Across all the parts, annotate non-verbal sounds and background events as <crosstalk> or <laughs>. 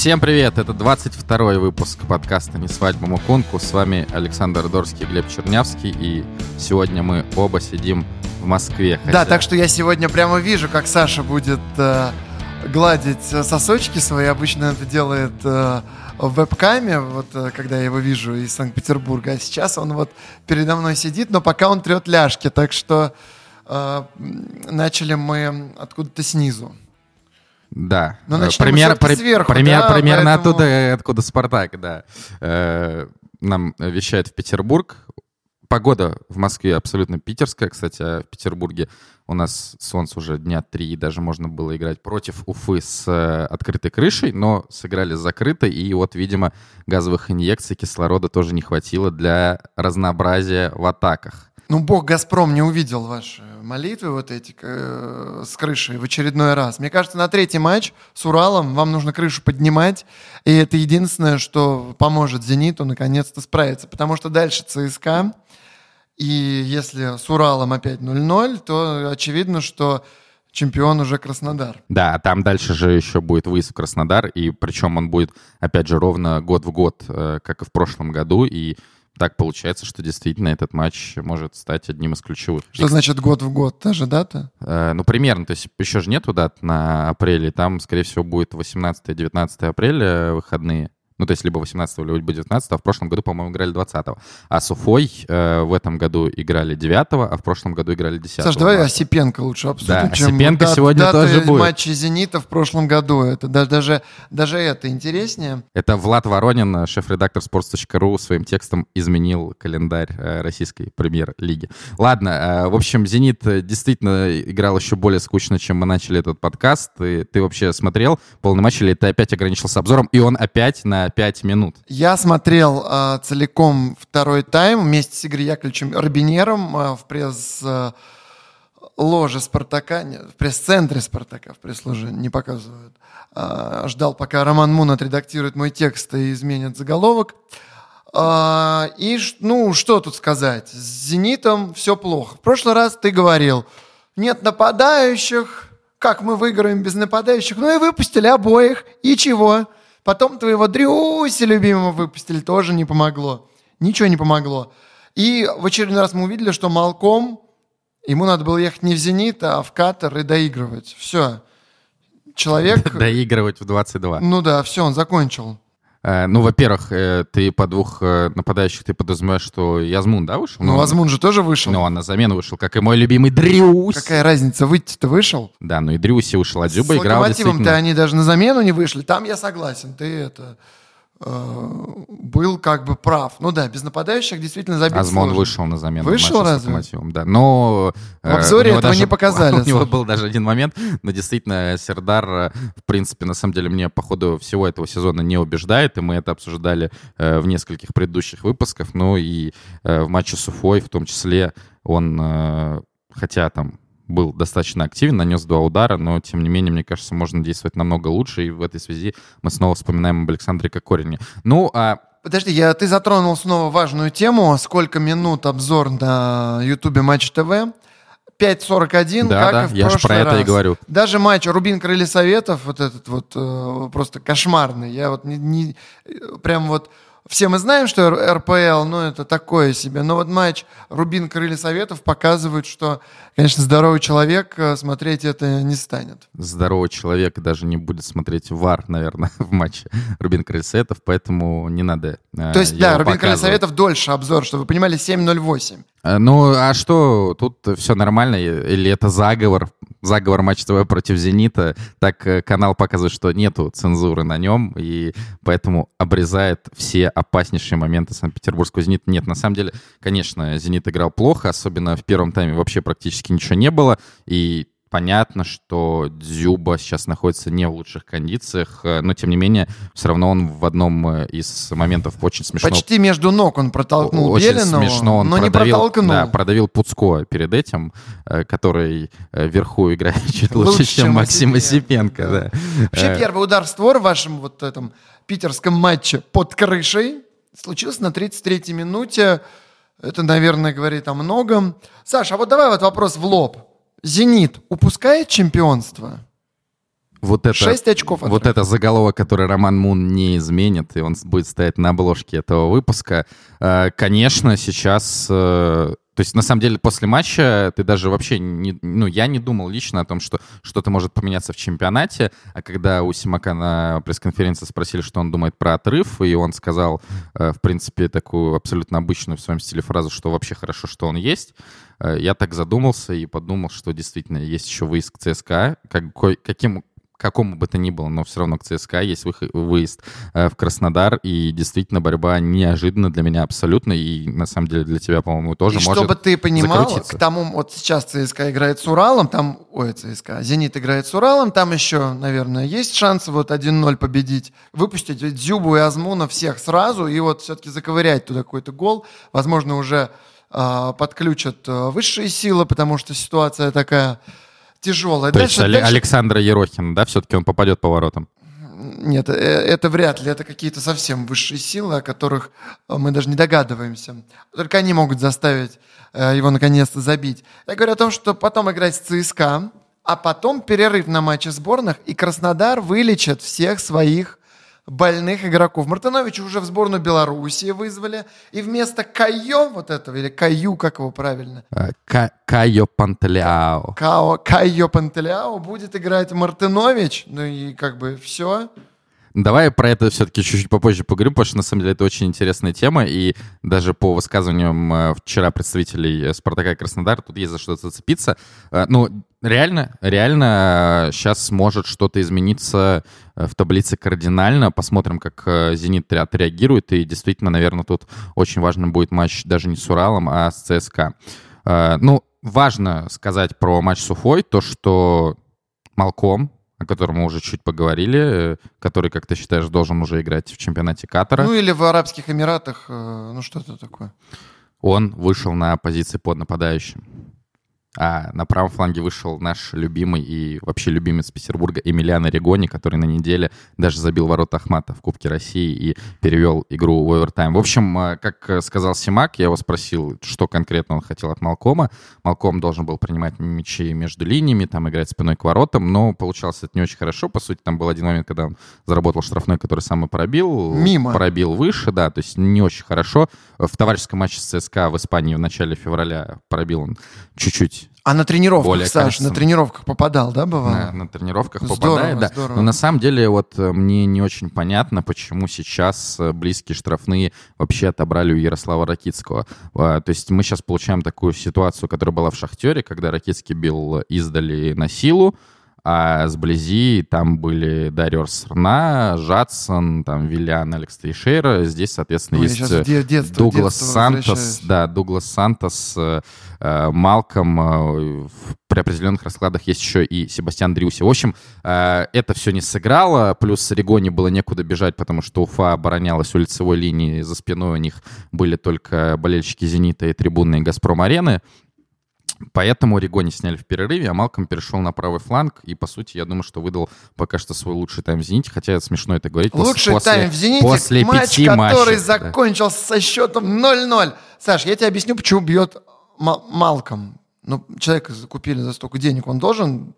Всем привет! Это 22 выпуск подкаста «Не свадьба Мукунку». С вами Александр Дорский Глеб Чернявский. И сегодня мы оба сидим в Москве. Хотя... Да, так что я сегодня прямо вижу, как Саша будет э, гладить сосочки свои. Обычно это делает э, в вебкаме, вот э, когда я его вижу из Санкт-Петербурга. А сейчас он вот передо мной сидит, но пока он трет ляжки. Так что э, начали мы откуда-то снизу. Да. Но ну, начнем пример, при, сверху, пример, да, примерно поэтому... оттуда, откуда Спартак, да. Э, нам вещает в Петербург. Погода в Москве абсолютно питерская, кстати, а в Петербурге у нас солнце уже дня три, и даже можно было играть против Уфы с э, открытой крышей, но сыграли закрыто, и вот, видимо, газовых инъекций кислорода тоже не хватило для разнообразия в атаках. Ну, бог Газпром не увидел ваши молитвы вот эти э, с крышей в очередной раз. Мне кажется, на третий матч с Уралом вам нужно крышу поднимать, и это единственное, что поможет «Зениту» наконец-то справиться. Потому что дальше ЦСКА, и если с Уралом опять 0-0, то очевидно, что чемпион уже Краснодар. Да, там дальше же еще будет выезд в Краснодар, и причем он будет, опять же, ровно год в год, э, как и в прошлом году, и так получается, что действительно этот матч может стать одним из ключевых. Что значит год в год? Та же дата? Э, ну, примерно. То есть еще же нету дат на апреле. Там, скорее всего, будет 18-19 апреля выходные. Ну, то есть либо 18 либо 19 а в прошлом году, по-моему, играли 20 -го. А с Уфой э, в этом году играли 9 а в прошлом году играли 10 Саш, давай Осипенко лучше обсудим, да, чем Осипенко дат, сегодня даты тоже будет. матчи «Зенита» в прошлом году. Это даже, даже это интереснее. Это Влад Воронин, шеф-редактор sports.ru, своим текстом изменил календарь э, российской премьер-лиги. Ладно, э, в общем, «Зенит» действительно играл еще более скучно, чем мы начали этот подкаст. Ты, ты вообще смотрел полный матч или ты опять ограничился обзором, и он опять на 5 минут. Я смотрел э, целиком второй тайм вместе с Игорем Яковлевичем Арбинером э, в пресс э, ложе Спартака, нет, в пресс-центре Спартака, в пресс-ложе не показывают. Э, ждал, пока Роман Мун отредактирует мой текст и изменит заголовок. Э, и, ну, что тут сказать? С «Зенитом» все плохо. В прошлый раз ты говорил, нет нападающих, как мы выиграем без нападающих? Ну и выпустили обоих, и чего? Потом твоего Дрюси любимого выпустили, тоже не помогло. Ничего не помогло. И в очередной раз мы увидели, что Малком, ему надо было ехать не в «Зенит», а в Катар и доигрывать. Все. Человек... <laughs> Доигрывать в 22. Ну да, все, он закончил. Э, ну, во-первых, э, ты по двух э, нападающих ты подразумеваешь, что Язмун, да, вышел? Ну, Язмун же тоже вышел. Ну, он на замену вышел, как и мой любимый Дрюс. Какая разница, выйти-то вышел? Да, ну и Дрюси вышел, а Дзюба играл действительно... они даже на замену не вышли. Там я согласен, ты это... Э, был как бы прав. Ну да, без нападающих действительно забить Азмон сложно. вышел на замену. Вышел разве? Да, но... В обзоре этого даже, не показали. У него <laughs> был даже один момент, но действительно Сердар, э, в принципе, на самом деле, мне по ходу всего этого сезона не убеждает, и мы это обсуждали э, в нескольких предыдущих выпусках, ну и в матче с Уфой в том числе он, хотя там был достаточно активен, нанес два удара, но, тем не менее, мне кажется, можно действовать намного лучше, и в этой связи мы снова вспоминаем об Александре Кокорине. Ну, а Подожди, я, ты затронул снова важную тему. Сколько минут обзор на Ютубе Матч ТВ? 5.41, да, как да, и в я прошлый про раз. это и говорю. Даже матч Рубин Крылья Советов, вот этот вот э, просто кошмарный. Я вот не, не прям вот все мы знаем, что РПЛ, ну, это такое себе. Но вот матч Рубин Крылья Советов показывает, что, конечно, здоровый человек э, смотреть это не станет. Здоровый человек даже не будет смотреть ВАР, наверное, <laughs> в матче Рубин Крылья Советов, поэтому не надо э, То есть, да, Рубин Крылья Советов дольше обзор, чтобы вы понимали, 7.08. Э, ну, а что, тут все нормально? Или это заговор? Заговор Матч ТВ против «Зенита». Так канал показывает, что нету цензуры на нем, и поэтому обрезает все опаснейшие моменты Санкт-Петербургского «Зенита». Нет, на самом деле, конечно, «Зенит» играл плохо, особенно в первом тайме вообще практически ничего не было, и Понятно, что Дзюба сейчас находится не в лучших кондициях, э, но тем не менее, все равно он в одном э, из моментов очень смешно. Почти между ног он протолкнул очень Белинову, смешно он но продавил, не протолкнул. Да, продавил Пуцко перед этим, э, который вверху играет <laughs> чуть лучше, лучше чем, чем Максим Осипенко. Да. Да. Вообще первый удар в створ в вашем вот этом питерском матче под крышей случился на 33-й минуте. Это, наверное, говорит о многом. Саша, а вот давай вот вопрос в лоб. «Зенит» упускает чемпионство? Вот это, 6 очков. Вот это заголовок, который Роман Мун не изменит, и он будет стоять на обложке этого выпуска. Э, конечно, сейчас э, то есть, на самом деле, после матча ты даже вообще не... Ну, я не думал лично о том, что что-то может поменяться в чемпионате, а когда у Симака на пресс-конференции спросили, что он думает про отрыв, и он сказал, э, в принципе, такую абсолютно обычную в своем стиле фразу, что вообще хорошо, что он есть, э, я так задумался и подумал, что действительно есть еще выезд к ЦСКА. Какой, каким какому бы то ни было, но все равно к ЦСКА есть выезд э, в Краснодар, и действительно борьба неожиданна для меня абсолютно, и на самом деле для тебя, по-моему, тоже и может чтобы ты понимал, к тому, вот сейчас ЦСКА играет с Уралом, там, ой, ЦСКА, Зенит играет с Уралом, там еще, наверное, есть шансы вот 1-0 победить, выпустить Дзюбу и Азмуна всех сразу, и вот все-таки заковырять туда какой-то гол, возможно, уже э, подключат высшие силы, потому что ситуация такая тяжелая. То дальше, есть дальше... Александра Ерохина, да, все-таки он попадет по воротам? Нет, э, это вряд ли. Это какие-то совсем высшие силы, о которых э, мы даже не догадываемся. Только они могут заставить э, его наконец-то забить. Я говорю о том, что потом играть с ЦСКА, а потом перерыв на матче сборных, и Краснодар вылечит всех своих больных игроков. Мартыновича уже в сборную Белоруссии вызвали. И вместо Кайо вот этого, или Каю, как его правильно? Э, К Кайо Пантелеао. Као, Кайо Пантелеао будет играть Мартынович. Ну и как бы все. Давай про это все-таки чуть-чуть попозже поговорим, потому что на самом деле это очень интересная тема, и даже по высказываниям э, вчера представителей э, Спартака и Краснодара тут есть за что зацепиться. Э, ну, реально, реально сейчас может что-то измениться в таблице кардинально. Посмотрим, как «Зенит» отреагирует, и действительно, наверное, тут очень важным будет матч даже не с Уралом, а с ЦСКА. Ну, важно сказать про матч с Уфой, то, что Малком, о котором мы уже чуть поговорили, э, который, как ты считаешь, должен уже играть в чемпионате Катара. Ну или в Арабских Эмиратах, э, ну что-то такое. Он вышел на позиции под нападающим. А на правом фланге вышел наш любимый и вообще любимец Петербурга Эмилиано Регони, который на неделе даже забил ворота Ахмата в Кубке России и перевел игру в овертайм. В общем, э, как сказал Симак, я его спросил, что конкретно он хотел от Малкома. Малком должен был принимать мячи между линиями, там играть спиной к воротам, но получалось это не очень хорошо. По сути, там был один момент, когда он заработал штрафной, который сам и пробил. Мимо. Пробил выше, да, то есть не очень хорошо. В товарищеском матче с ЦСКА в Испании в начале февраля пробил он чуть-чуть а на тренировках, более Саш, кажется, на тренировках попадал, да, бывало? На, на тренировках здорово, попадает, да. Здорово. Но на самом деле вот э, мне не очень понятно, почему сейчас э, близкие штрафные вообще отобрали у Ярослава Ракицкого. А, то есть мы сейчас получаем такую ситуацию, которая была в «Шахтере», когда Ракицкий бил издали на силу, а сблизи там были Дарио Срна, Жадсон, там Виллиан, Алекс Тейшейра. Здесь, соответственно, Ой, есть э, детство, Дуглас детство Сантос. Да, Дуглас Сантос, э, э Малком. При определенных раскладах есть еще и Себастьян Дрюси. В общем, это все не сыграло. Плюс Регоне было некуда бежать, потому что Уфа оборонялась у лицевой линии. За спиной у них были только болельщики «Зенита» и трибунные «Газпром-арены». Поэтому Ригони сняли в перерыве, а Малком перешел на правый фланг. И, по сути, я думаю, что выдал пока что свой лучший тайм в «Зените». Хотя это смешно это говорить. Лучший после, тайм в «Зените» после матч, пяти который матчей, закончился да. со счетом 0-0. Саш, я тебе объясню, почему бьет Малком ну, человека купили за столько денег, он должен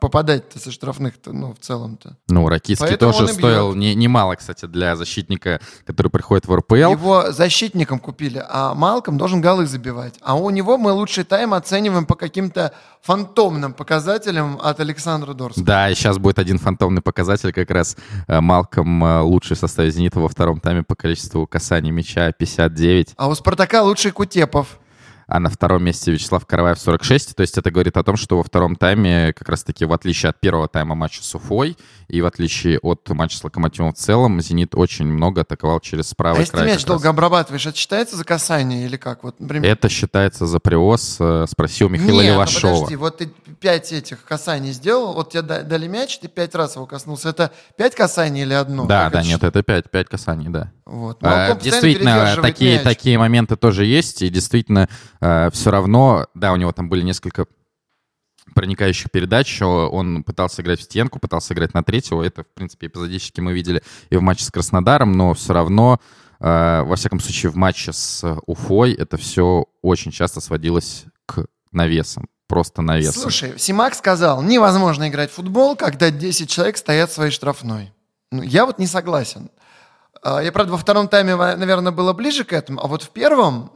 попадать со штрафных-то, ну, в целом-то. Ну, Ракитский тоже стоил не, немало, кстати, для защитника, который приходит в РПЛ. Его защитником купили, а Малком должен голы забивать. А у него мы лучший тайм оцениваем по каким-то фантомным показателям от Александра Дорского. Да, и сейчас будет один фантомный показатель, как раз э, Малком э, лучший в составе «Зенита» во втором тайме по количеству касаний мяча 59. А у «Спартака» лучший Кутепов а на втором месте Вячеслав Караваев 46. То есть это говорит о том, что во втором тайме, как раз-таки в отличие от первого тайма матча с Уфой и в отличие от матча с Локомотивом в целом, «Зенит» очень много атаковал через правый а край. А если мяч долго раз. обрабатываешь, это считается за касание или как? Вот, например... Это считается за привоз, э, спросил Михаила Нет, Левашова. Ну подожди, вот ты пять этих касаний сделал, вот тебе дали мяч, ты пять раз его коснулся. Это пять касаний или одно? Да, как да, нет, это пять, пять касаний, да. Вот. А, действительно, такие, такие моменты тоже есть, и действительно э, все равно, да, у него там были несколько проникающих передач. Он пытался играть в стенку, пытался играть на третьего. Это, в принципе, эпизодически мы видели и в матче с Краснодаром, но все равно, э, во всяком случае, в матче с Уфой это все очень часто сводилось к навесам просто навес. Слушай, Симак сказал, невозможно играть в футбол, когда 10 человек стоят своей штрафной. Ну, я вот не согласен. А, Я, правда, во втором тайме, наверное, было ближе к этому, а вот в первом,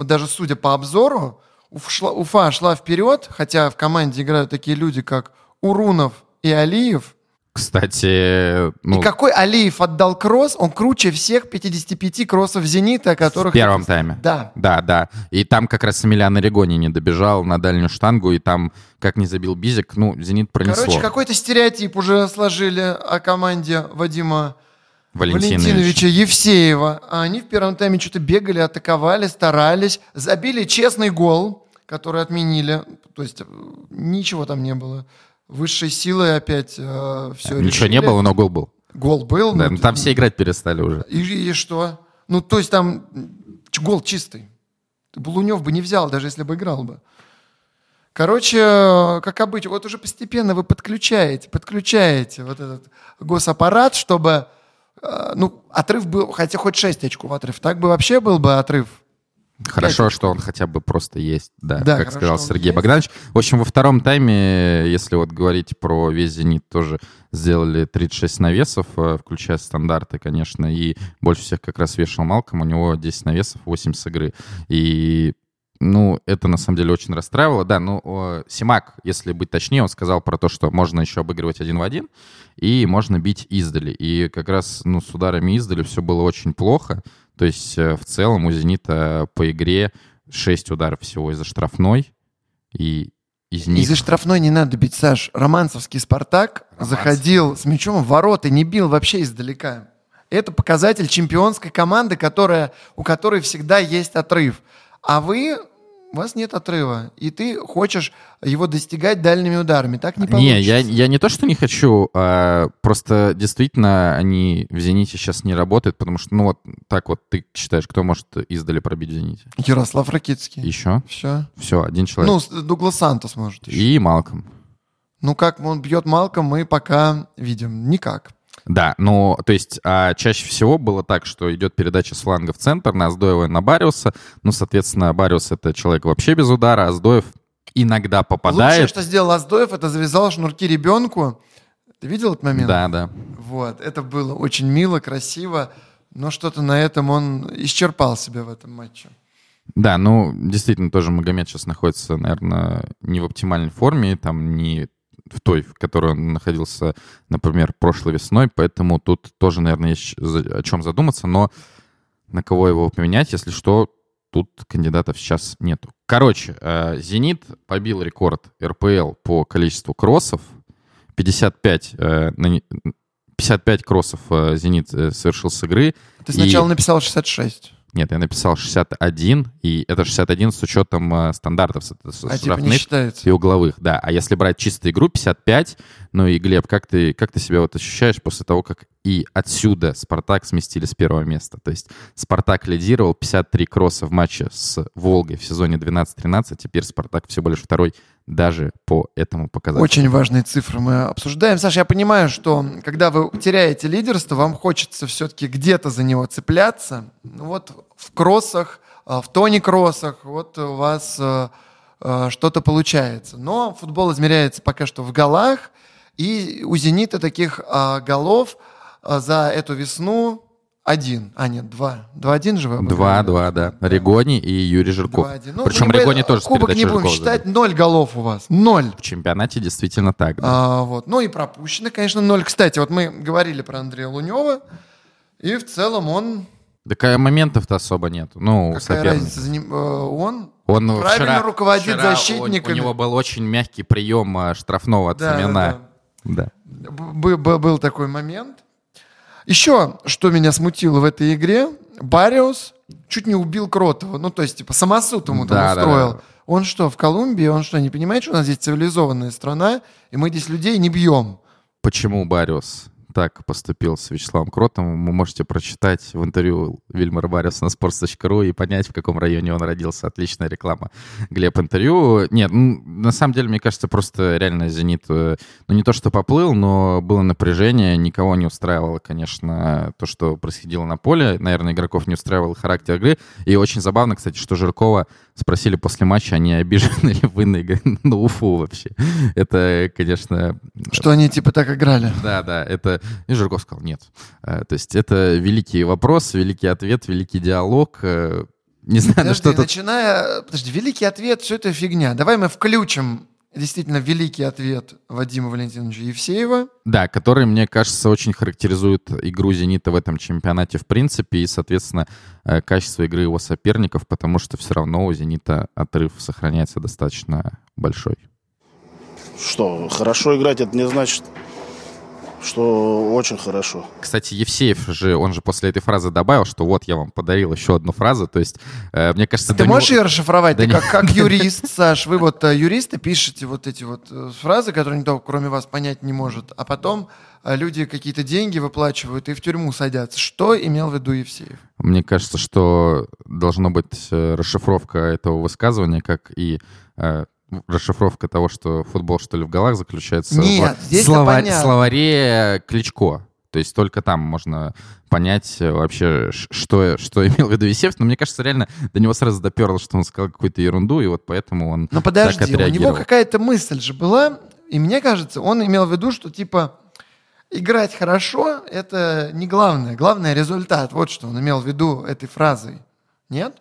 даже судя по обзору, Уфа шла вперед, хотя в команде играют такие люди, как Урунов и Алиев. Кстати, ну, И какой Алиев отдал кросс, он круче всех 55 кроссов «Зенита», о в которых... первом тайме. Да. Да, да. И там как раз Эмилиан Регони не добежал на дальнюю штангу, и там, как не забил Бизик, ну, «Зенит» пронесло. Короче, какой-то стереотип уже сложили о команде Вадима Валентинович. Валентиновича Евсеева. А они в первом тайме что-то бегали, атаковали, старались, забили честный гол, который отменили. То есть э, ничего там не было. Высшей силой опять все Ничего не было, но гол был. Гол был. Да, ну, ну, там все играть перестали уже. И, и что? Ну, то есть там гол чистый. Булунев бы не взял, даже если бы играл бы. Короче, э, как обычно, вот уже постепенно вы подключаете, подключаете вот этот госаппарат, чтобы, э, ну, отрыв был, хотя хоть 6 очков отрыв, так бы вообще был бы отрыв. Хорошо, что он хотя бы просто есть, да, Да, как сказал Сергей есть. Богданович. В общем, во втором тайме, если вот говорить про весь «Зенит», тоже сделали 36 навесов, э, включая стандарты, конечно, и больше всех как раз вешал Малком, у него 10 навесов, 8 с игры. И ну, это на самом деле очень расстраивало. Да, ну, Симак, если быть точнее, он сказал про то, что можно еще обыгрывать один в один, и можно бить издали. И как раз, ну, с ударами издали все было очень плохо. То есть э, в целом у «Зенита» по игре 6 ударов всего из-за штрафной, и из них... Из-за штрафной не надо бить, Саш. Романцевский «Спартак» Романцев. заходил с мячом в ворота, не бил вообще издалека. Это показатель чемпионской команды, которая, у которой всегда есть отрыв. А вы, у вас нет отрыва, и ты хочешь его достигать дальними ударами. Так не получится. Не, я, я не то, что не хочу, а просто действительно они в «Зените» сейчас не работают, потому что, ну вот так вот ты считаешь, кто может издали пробить в «Зените»? Ярослав Ракитский. Еще? Все. Все, один человек. Ну, Дуглас Сантос может еще. И Малком. Ну, как он бьет Малком, мы пока видим. Никак. Да, ну, то есть а, чаще всего было так, что идет передача с фланга в центр на Аздоева и на Бариуса. Ну, соответственно, Бариус — это человек вообще без удара, Аздоев иногда Лучшее, попадает. что сделал Аздоев, это завязал шнурки ребенку. Ты видел этот момент? Да, да. Вот, это было очень мило, красиво, но что-то на этом он исчерпал себя в этом матче. Да, ну, действительно, тоже Магомед сейчас находится, наверное, не в оптимальной форме, там не в той, в которой он находился, например, прошлой весной, поэтому тут тоже, наверное, есть о чем задуматься, но на кого его поменять, если что, тут кандидатов сейчас нету. Короче, э, «Зенит» побил рекорд РПЛ по количеству кроссов. 55, э, на не- 55 кроссов э, «Зенит» э, совершил с игры. Ты И- сначала написал 66, Нет, я написал 61, и это 61 с учетом э, стандартов, с, с- а типа штрафных считается. и угловых, да. А если брать чистую игру, 55, ну и, Глеб, как ты, как ты себя вот ощущаешь после того, как и отсюда Спартак сместили с первого места? То есть Спартак лидировал 53 кросса в матче с Волгой в сезоне 12-13, теперь Спартак всего лишь второй даже по этому показателю. Очень важные цифры мы обсуждаем. Саша, я понимаю, что когда вы теряете лидерство, вам хочется все-таки где-то за него цепляться. Ну Вот в кроссах, а, в тони-кроссах, вот у вас э, э, что-то получается. Но футбол измеряется пока что в голах, и у «Зенита» таких а, голов а, за эту весну один. А, нет, два. Два-один же вы Два, два, да. Регони и Юрий Жирков. 2-1. Ну, Причем не Регони бо- тоже с Кубок не передачи будем Жиркова считать, забил. ноль голов у вас. Ноль. В чемпионате действительно так, да. А, вот. Ну и пропущено, конечно, ноль. Кстати, вот мы говорили про Андрея Лунева, и в целом он, Так а моментов-то особо нет. Ну, какая разница, за ним, э, он Он правильно вчера, руководит вчера защитниками. У, у него был очень мягкий прием а, штрафного от Да, Фомина. Да. да. Б- б- был такой момент. Еще, что меня смутило в этой игре, Бариус чуть не убил Кротова. Ну, то есть, типа, самосуд ему там Да, да, устроил. да. Он что, в Колумбии? Он что, не понимает, что у нас здесь цивилизованная страна, и мы здесь людей не бьем? Почему Бариус? Так поступил с Вячеславом Кротом. Вы можете прочитать в интервью Вильмара Бариуса на sports.ru и понять, в каком районе он родился. Отличная реклама. Глеб, интервью. Нет, ну, на самом деле, мне кажется, просто реально «Зенит», э, ну, не то, что поплыл, но было напряжение. Никого не устраивало, конечно, то, что происходило на поле. Наверное, игроков не устраивал характер игры. И очень забавно, кстати, что Жиркова спросили после матча, они обижены <laughs> ли вы на, на Уфу вообще. Это, конечно... Что они типа так играли. Да, да, это... И Жирков сказал, нет. Э, то есть это великий вопрос, великий ответ, великий диалог. Э, не знаю, Подожди, что-то... начиная... Подожди, великий ответ, все это фигня. Давай мы включим действительно великий ответ Вадима Валентиновича Евсеева. Да, который, мне кажется, очень характеризует игру «Зенита» в этом чемпионате в принципе и, соответственно, э, качество игры его соперников, потому что все равно у «Зенита» отрыв сохраняется достаточно большой. Что, хорошо играть, это не значит, что очень хорошо. Кстати, Евсеев же, он же после этой фразы добавил, что вот я вам подарил еще одну фразу, то есть, э, мне кажется... Ты можешь него- ее расшифровать? Да Ты как, как <laughs> юрист, Саш, вы вот э, юристы пишете вот эти вот э, фразы, которые никто, кроме вас, понять не может, а потом э, люди какие-то деньги выплачивают и в тюрьму садятся. Что имел в виду Евсеев? Мне кажется, что должна быть расшифровка этого высказывания, как и э, расшифровка того, что футбол, что ли, в голах заключается Нет, в здесь-то слова- понятно. словаре Кличко. То есть только там можно понять э, вообще, что, что <laughs> имел в виду Есевс. Но мне кажется, реально до него сразу доперло, что он сказал какую-то ерунду, и вот поэтому он Но так подожди, у него отреагировал. какая-то мысль же была, и мне кажется, он имел в виду, что типа играть хорошо — это не главное. Главное — результат. Вот что он имел в виду этой фразой. Нет?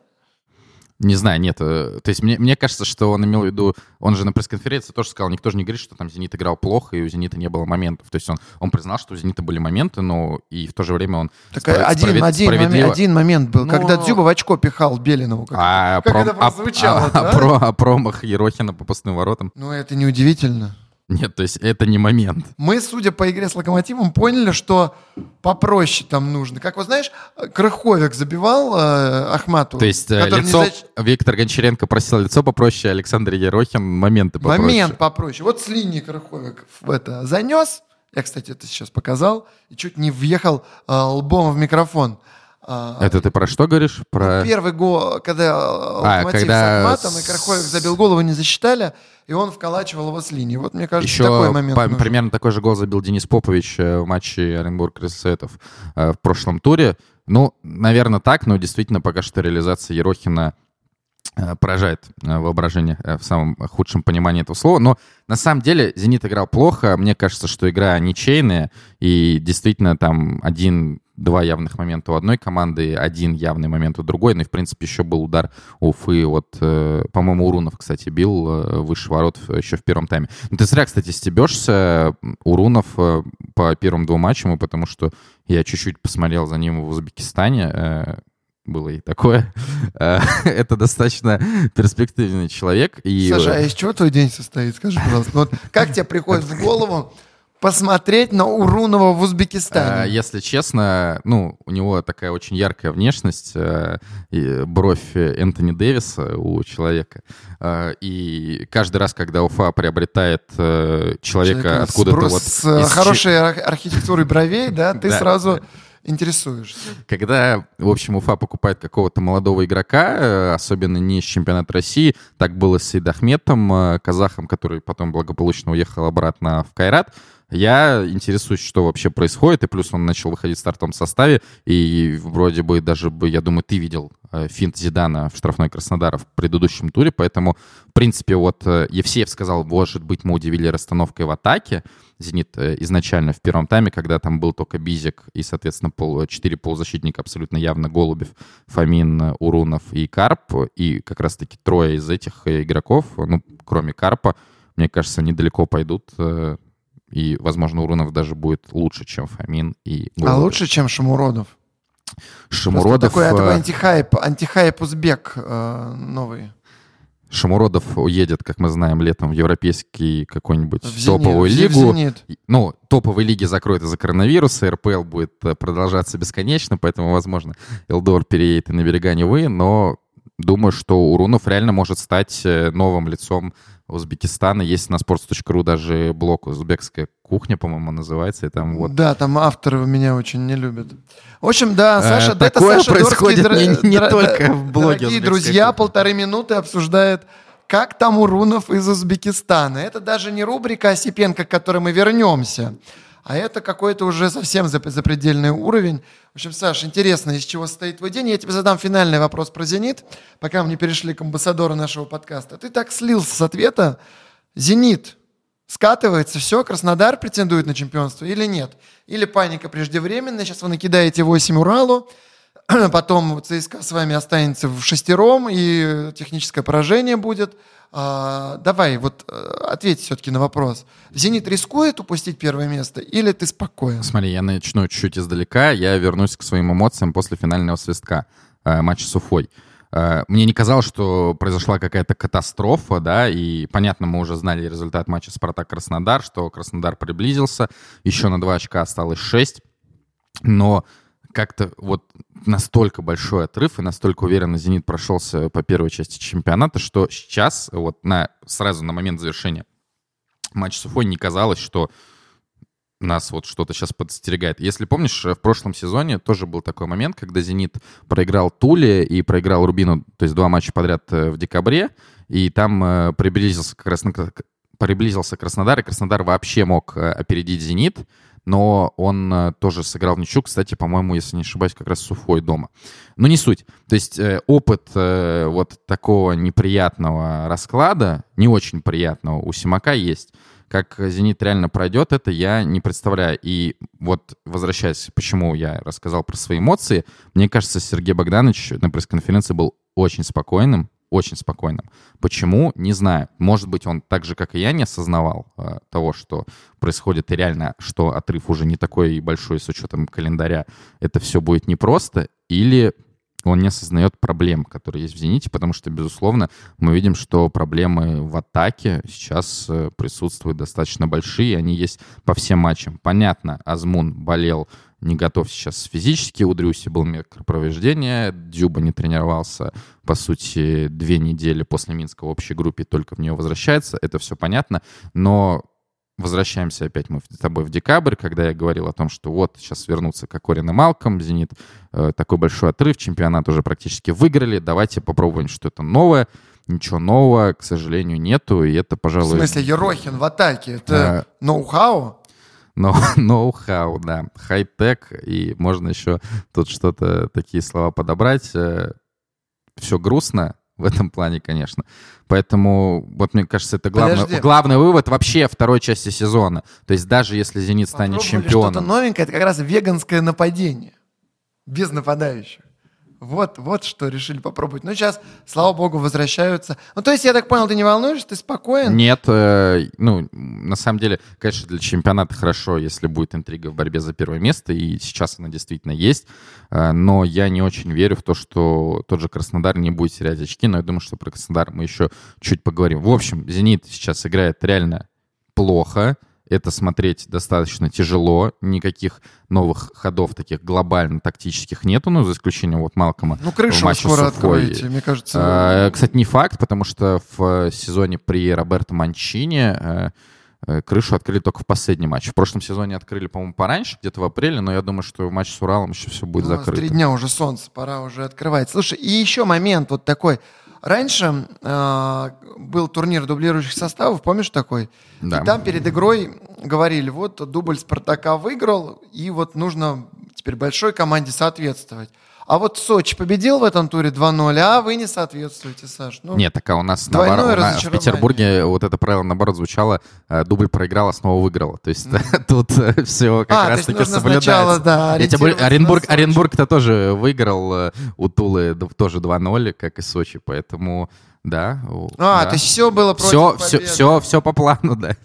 Не знаю, нет. э, То есть мне, мне кажется, что он имел в виду... Он же на пресс-конференции тоже сказал, никто же не говорит, что там «Зенит» играл плохо, и у «Зенита» не было моментов. То есть он, он признал, что у «Зенита» были моменты, но и в то же время он Так спро- один, справед- один, момент, справедливо- один момент был, Ну, когда Дзюба в очко пихал Белинову. Как, А, как пром- это а- прозвучало, а- да? а про- а промах Ерохина по пустым воротам? Ну, это неудивительно. Нет, то есть это не момент. Мы, судя по игре с Локомотивом, поняли, что попроще там нужно. Как вот знаешь, Крыховик забивал э, Ахмату. То есть э, лицо... Виктор Гончаренко просил лицо попроще, Александр Ерохин моменты попроще. Момент попроще. Вот с линии Крыховик в это занес. Я, кстати, это сейчас показал. И чуть не въехал э, лбом в микрофон. А, Это ты про что говоришь? Про... Первый гол, когда э, Локомотив когда с Ахматом, и Крыховик забил голову, не засчитали, и он вколачивал его с линии. Вот, мне кажется, Еще такой момент по- нужен. примерно такой же гол забил Денис Попович э, в матче Оренбург Крысоветов в прошлом туре. Ну, наверное, так, но действительно пока что реализация Ерохина э, поражает э, воображение э, в самом худшем понимании этого слова. Но на самом деле «Зенит» играл плохо. Мне кажется, что игра ничейная. И действительно там один-два явных момента у одной команды, один явный момент у другой. Ну и, в принципе, еще был удар Уфы. Вот, э, по-моему, Урунов, кстати, бил э, выше ворот в- еще в первом тайме. Ну ты зря, кстати, стебешься. Урунов э, по первым двум матчам, потому что я чуть-чуть посмотрел за ним в Узбекистане. э, было и такое. Э, <laughs> Это достаточно перспективный человек. И, Саша, а из чего твой день состоит? Скажи, пожалуйста. Ну Вот как тебе приходит в голову посмотреть на Урунова в э, Узбекистане? если честно, ну, у него такая очень яркая внешность, э, бровь Энтони Дэвиса у человека. Э, И каждый раз, когда Уфа приобретает э, человека Человека откуда-то вот... С э, из хорошей ар- архитектурой бровей, да, ты сразу интересуешься. Когда, в общем, Уфа покупает какого-то молодого игрока, э, особенно не из чемпионата России, так было с Сейдахметом, э, казахом, который потом благополучно уехал обратно в Кайрат, я интересуюсь, что вообще происходит, и плюс он начал выходить в стартовом составе, и вроде бы даже, бы, я думаю, ты видел э, финт Зидана в штрафной Краснодара в предыдущем туре, поэтому, в принципе, вот э, Евсеев сказал, может быть, мы удивили расстановкой в атаке, «Зенит» э, изначально в первом тайме, когда там был только Бизик и, соответственно, пол, четыре полузащитника абсолютно явно Голубев, Фомин, Урунов и Карп. И как раз-таки трое из этих игроков, ну, кроме Карпа, мне кажется, недалеко пойдут. И, возможно, Урунов даже будет лучше, чем Фомин и А Голубев. лучше, чем Шамуродов. Шамуродов, Просто такой, такой э, антихайп, антихайп узбек э, новый. Шамуродов уедет, как мы знаем, летом в европейский какой-нибудь В «Зенит», топовую в лигу. «Зенит». Ну, топовые лиги закроют из-за коронавируса, РПЛ будет э, продолжаться бесконечно, поэтому, возможно, Элдор переедет и на берега Невы, но думаю, что Урунов реально может стать э, новым лицом Узбекистана. Есть на sports.ru даже блог «Узбекская кухня, по-моему, называется, и там вот... Да, там авторы меня очень не любят. В общем, да, Э, Саша, это такое Саша происходит Дорский, не- не дра- только в блоге Дорогие друзья, кухни. полторы минуты обсуждает, как там Урунов из Узбекистана. Это даже не рубрика Осипенко, к которой мы вернемся, а это какой-то уже совсем зап- запредельный уровень. В общем, Саш, интересно, из чего состоит твой день. Я тебе задам финальный вопрос про «Зенит», пока мы не перешли к амбассадору нашего подкаста. Ты так слился с ответа. «Зенит» скатывается, все, Краснодар претендует на чемпионство или нет? Или паника преждевременная, сейчас вы накидаете 8 Уралу, <clears throat> потом ЦСКА с вами останется в шестером, и техническое поражение будет. А, давай, вот э, ответь все-таки на вопрос. «Зенит» рискует упустить первое место или ты спокоен? Смотри, я начну чуть-чуть издалека, я вернусь к своим эмоциям после финального свистка э, матча с Уфой. Э, Мне не казалось, что произошла какая-то катастрофа, да, и, понятно, мы уже знали результат матча «Спартак-Краснодар», что Краснодар приблизился, еще на два очка осталось 6, но как-то вот настолько большой отрыв и настолько уверенно «Зенит» прошелся по первой части чемпионата, что сейчас, вот на, сразу на момент завершения матча с Уфой не казалось, что нас вот что-то сейчас подстерегает. Если помнишь, в прошлом сезоне тоже был такой момент, когда «Зенит» проиграл Туле и проиграл Рубину, то есть два матча подряд э, в декабре, и там э, приблизился как раз приблизился Краснодар, и Краснодар вообще мог э, опередить «Зенит», но он э, тоже сыграл ничью, кстати, по-моему, если не ошибаюсь, как раз с Уфой дома. Но не суть. То есть э, опыт э, вот такого неприятного расклада, не очень приятного, у Симака есть. Как «Зенит» реально пройдет это, я не представляю. И вот, возвращаясь, почему я рассказал про свои эмоции, мне кажется, Сергей Богданович на пресс-конференции был очень спокойным, очень спокойным. Почему? Не знаю. Может быть, он так же, как и я, не осознавал э, того, что происходит, и реально, что отрыв уже не такой большой с учетом календаря. Это все будет непросто. Или он не осознает проблем, которые есть в «Зените», потому что, безусловно, мы видим, что проблемы в атаке сейчас э, присутствуют достаточно большие, они есть по всем матчам. Понятно, Азмун болел, не готов сейчас физически, у Дрюси был микропровождение, Дюба не тренировался, по сути, две недели после Минска в общей группе только в нее возвращается, это все понятно, но Возвращаемся опять мы с тобой в декабрь, когда я говорил о том, что вот сейчас вернутся Кокорин и Малком, Зенит, э, такой большой отрыв, чемпионат уже практически выиграли, давайте попробуем что-то новое. Ничего нового, к сожалению, нету, и это, В пожалуй... смысле, Ерохин в атаке. Это ноу-хау? Но <laughs> ноу-хау, да, хай-тек, и можно еще тут что-то, такие слова подобрать. Все грустно <laughs> в этом плане, конечно. Поэтому, вот мне кажется, это главный, Подожди. главный вывод вообще второй части сезона. То есть даже если «Зенит» станет чемпионом... что-то новенькое, это как раз веганское нападение. Без нападающих. Вот, вот что решили попробовать. Ну, сейчас, слава богу, возвращаются. Ну, то есть, я так понял, ты не волнуешься, ты спокоен? Нет, э, ну, на самом деле, конечно, для чемпионата хорошо, если будет интрига в борьбе за первое место, и сейчас она действительно есть, э, но я не очень верю в то, что тот же Краснодар не будет терять очки, но я думаю, что про Краснодар мы еще чуть поговорим. В общем, «Зенит» сейчас играет реально плохо, это смотреть достаточно тяжело, никаких новых ходов таких глобально тактических нету, ну, за исключением вот Малкома. Ну, крышу вы скоро откроете, мне кажется. Э, Кстати, не факт, потому что в сезоне при Роберто Манчини э, э, крышу открыли только в последний матч. В прошлом сезоне открыли, по-моему, пораньше, где-то в апреле, но я думаю, что в матче с Уралом еще все будет Ну, закрыто. три дня уже солнце, пора уже открывать. Слушай, и еще момент вот такой. Раньше э, был турнир дублирующих составов, помнишь такой? Да. И там перед игрой говорили, вот дубль Спартака выиграл, и вот нужно теперь большой команде соответствовать. А вот Сочи победил в этом туре 2-0, а вы не соответствуете, Саш. Ну, Нет, так а у нас наоборот, у нас в. Петербурге вот это правило наоборот звучало, э, дубль проиграла, снова выиграла. То есть <laughs> тут все как А, то раз есть таки нужно соблюдается. сначала, да, Я тебе Оренбург. Оренбург-то тоже выиграл э, у Тулы тоже 2-0, как и Сочи, поэтому да. А, да. то есть все было против все, все, все, все по плану, <laughs> да.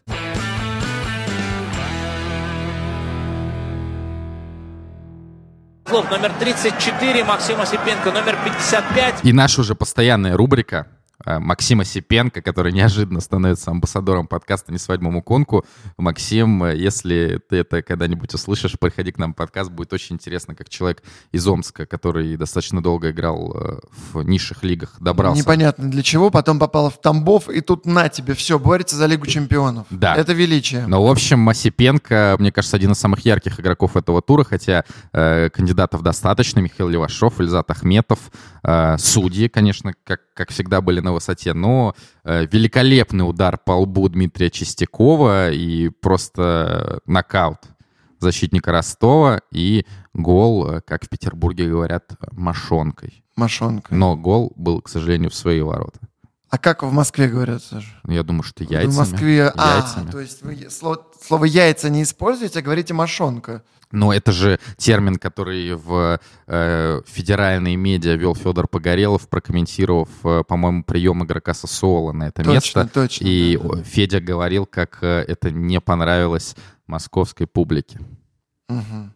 Злов номер 34, Максим Осипенко номер 55. И наша уже постоянная рубрика э, Максим Осипенко, который неожиданно становится амбассадором подкаста «Не свадьба Муконку». Максим, э, если ты это когда-нибудь услышишь, приходи к нам в подкаст. Будет очень интересно, как человек из Омска, который достаточно долго играл э, в низших лигах, добрался. Непонятно для чего, потом попал в Тамбов, и тут на тебе, все, борется за Лигу Чемпионов. Да. Это величие. Но, в общем, Осипенко, мне кажется, один из самых ярких игроков этого тура, хотя э, кандидатов достаточно. Михаил Левашов, Ильзат Ахметов, э, судьи, конечно, как, как всегда, были на высоте, но э, великолепный удар по лбу Дмитрия Чистякова и просто нокаут защитника Ростова и гол, э, как в Петербурге говорят, мошонкой. Мошонка. Но гол был, к сожалению, в свои ворота. А как в Москве говорят, Саша? Я думаю, что яйцами. В Москве... А, яйцами. то есть вы слово, слово «яйца» не используете, а говорите «мошонка». Но это же термин, который в э, федеральные медиа вел Федор Погорелов, прокомментировав, э, по-моему, прием игрока Сосуола на это Точно, место. точно, И да, да. Федя говорил, как э, это не понравилось московской публике. Мгм.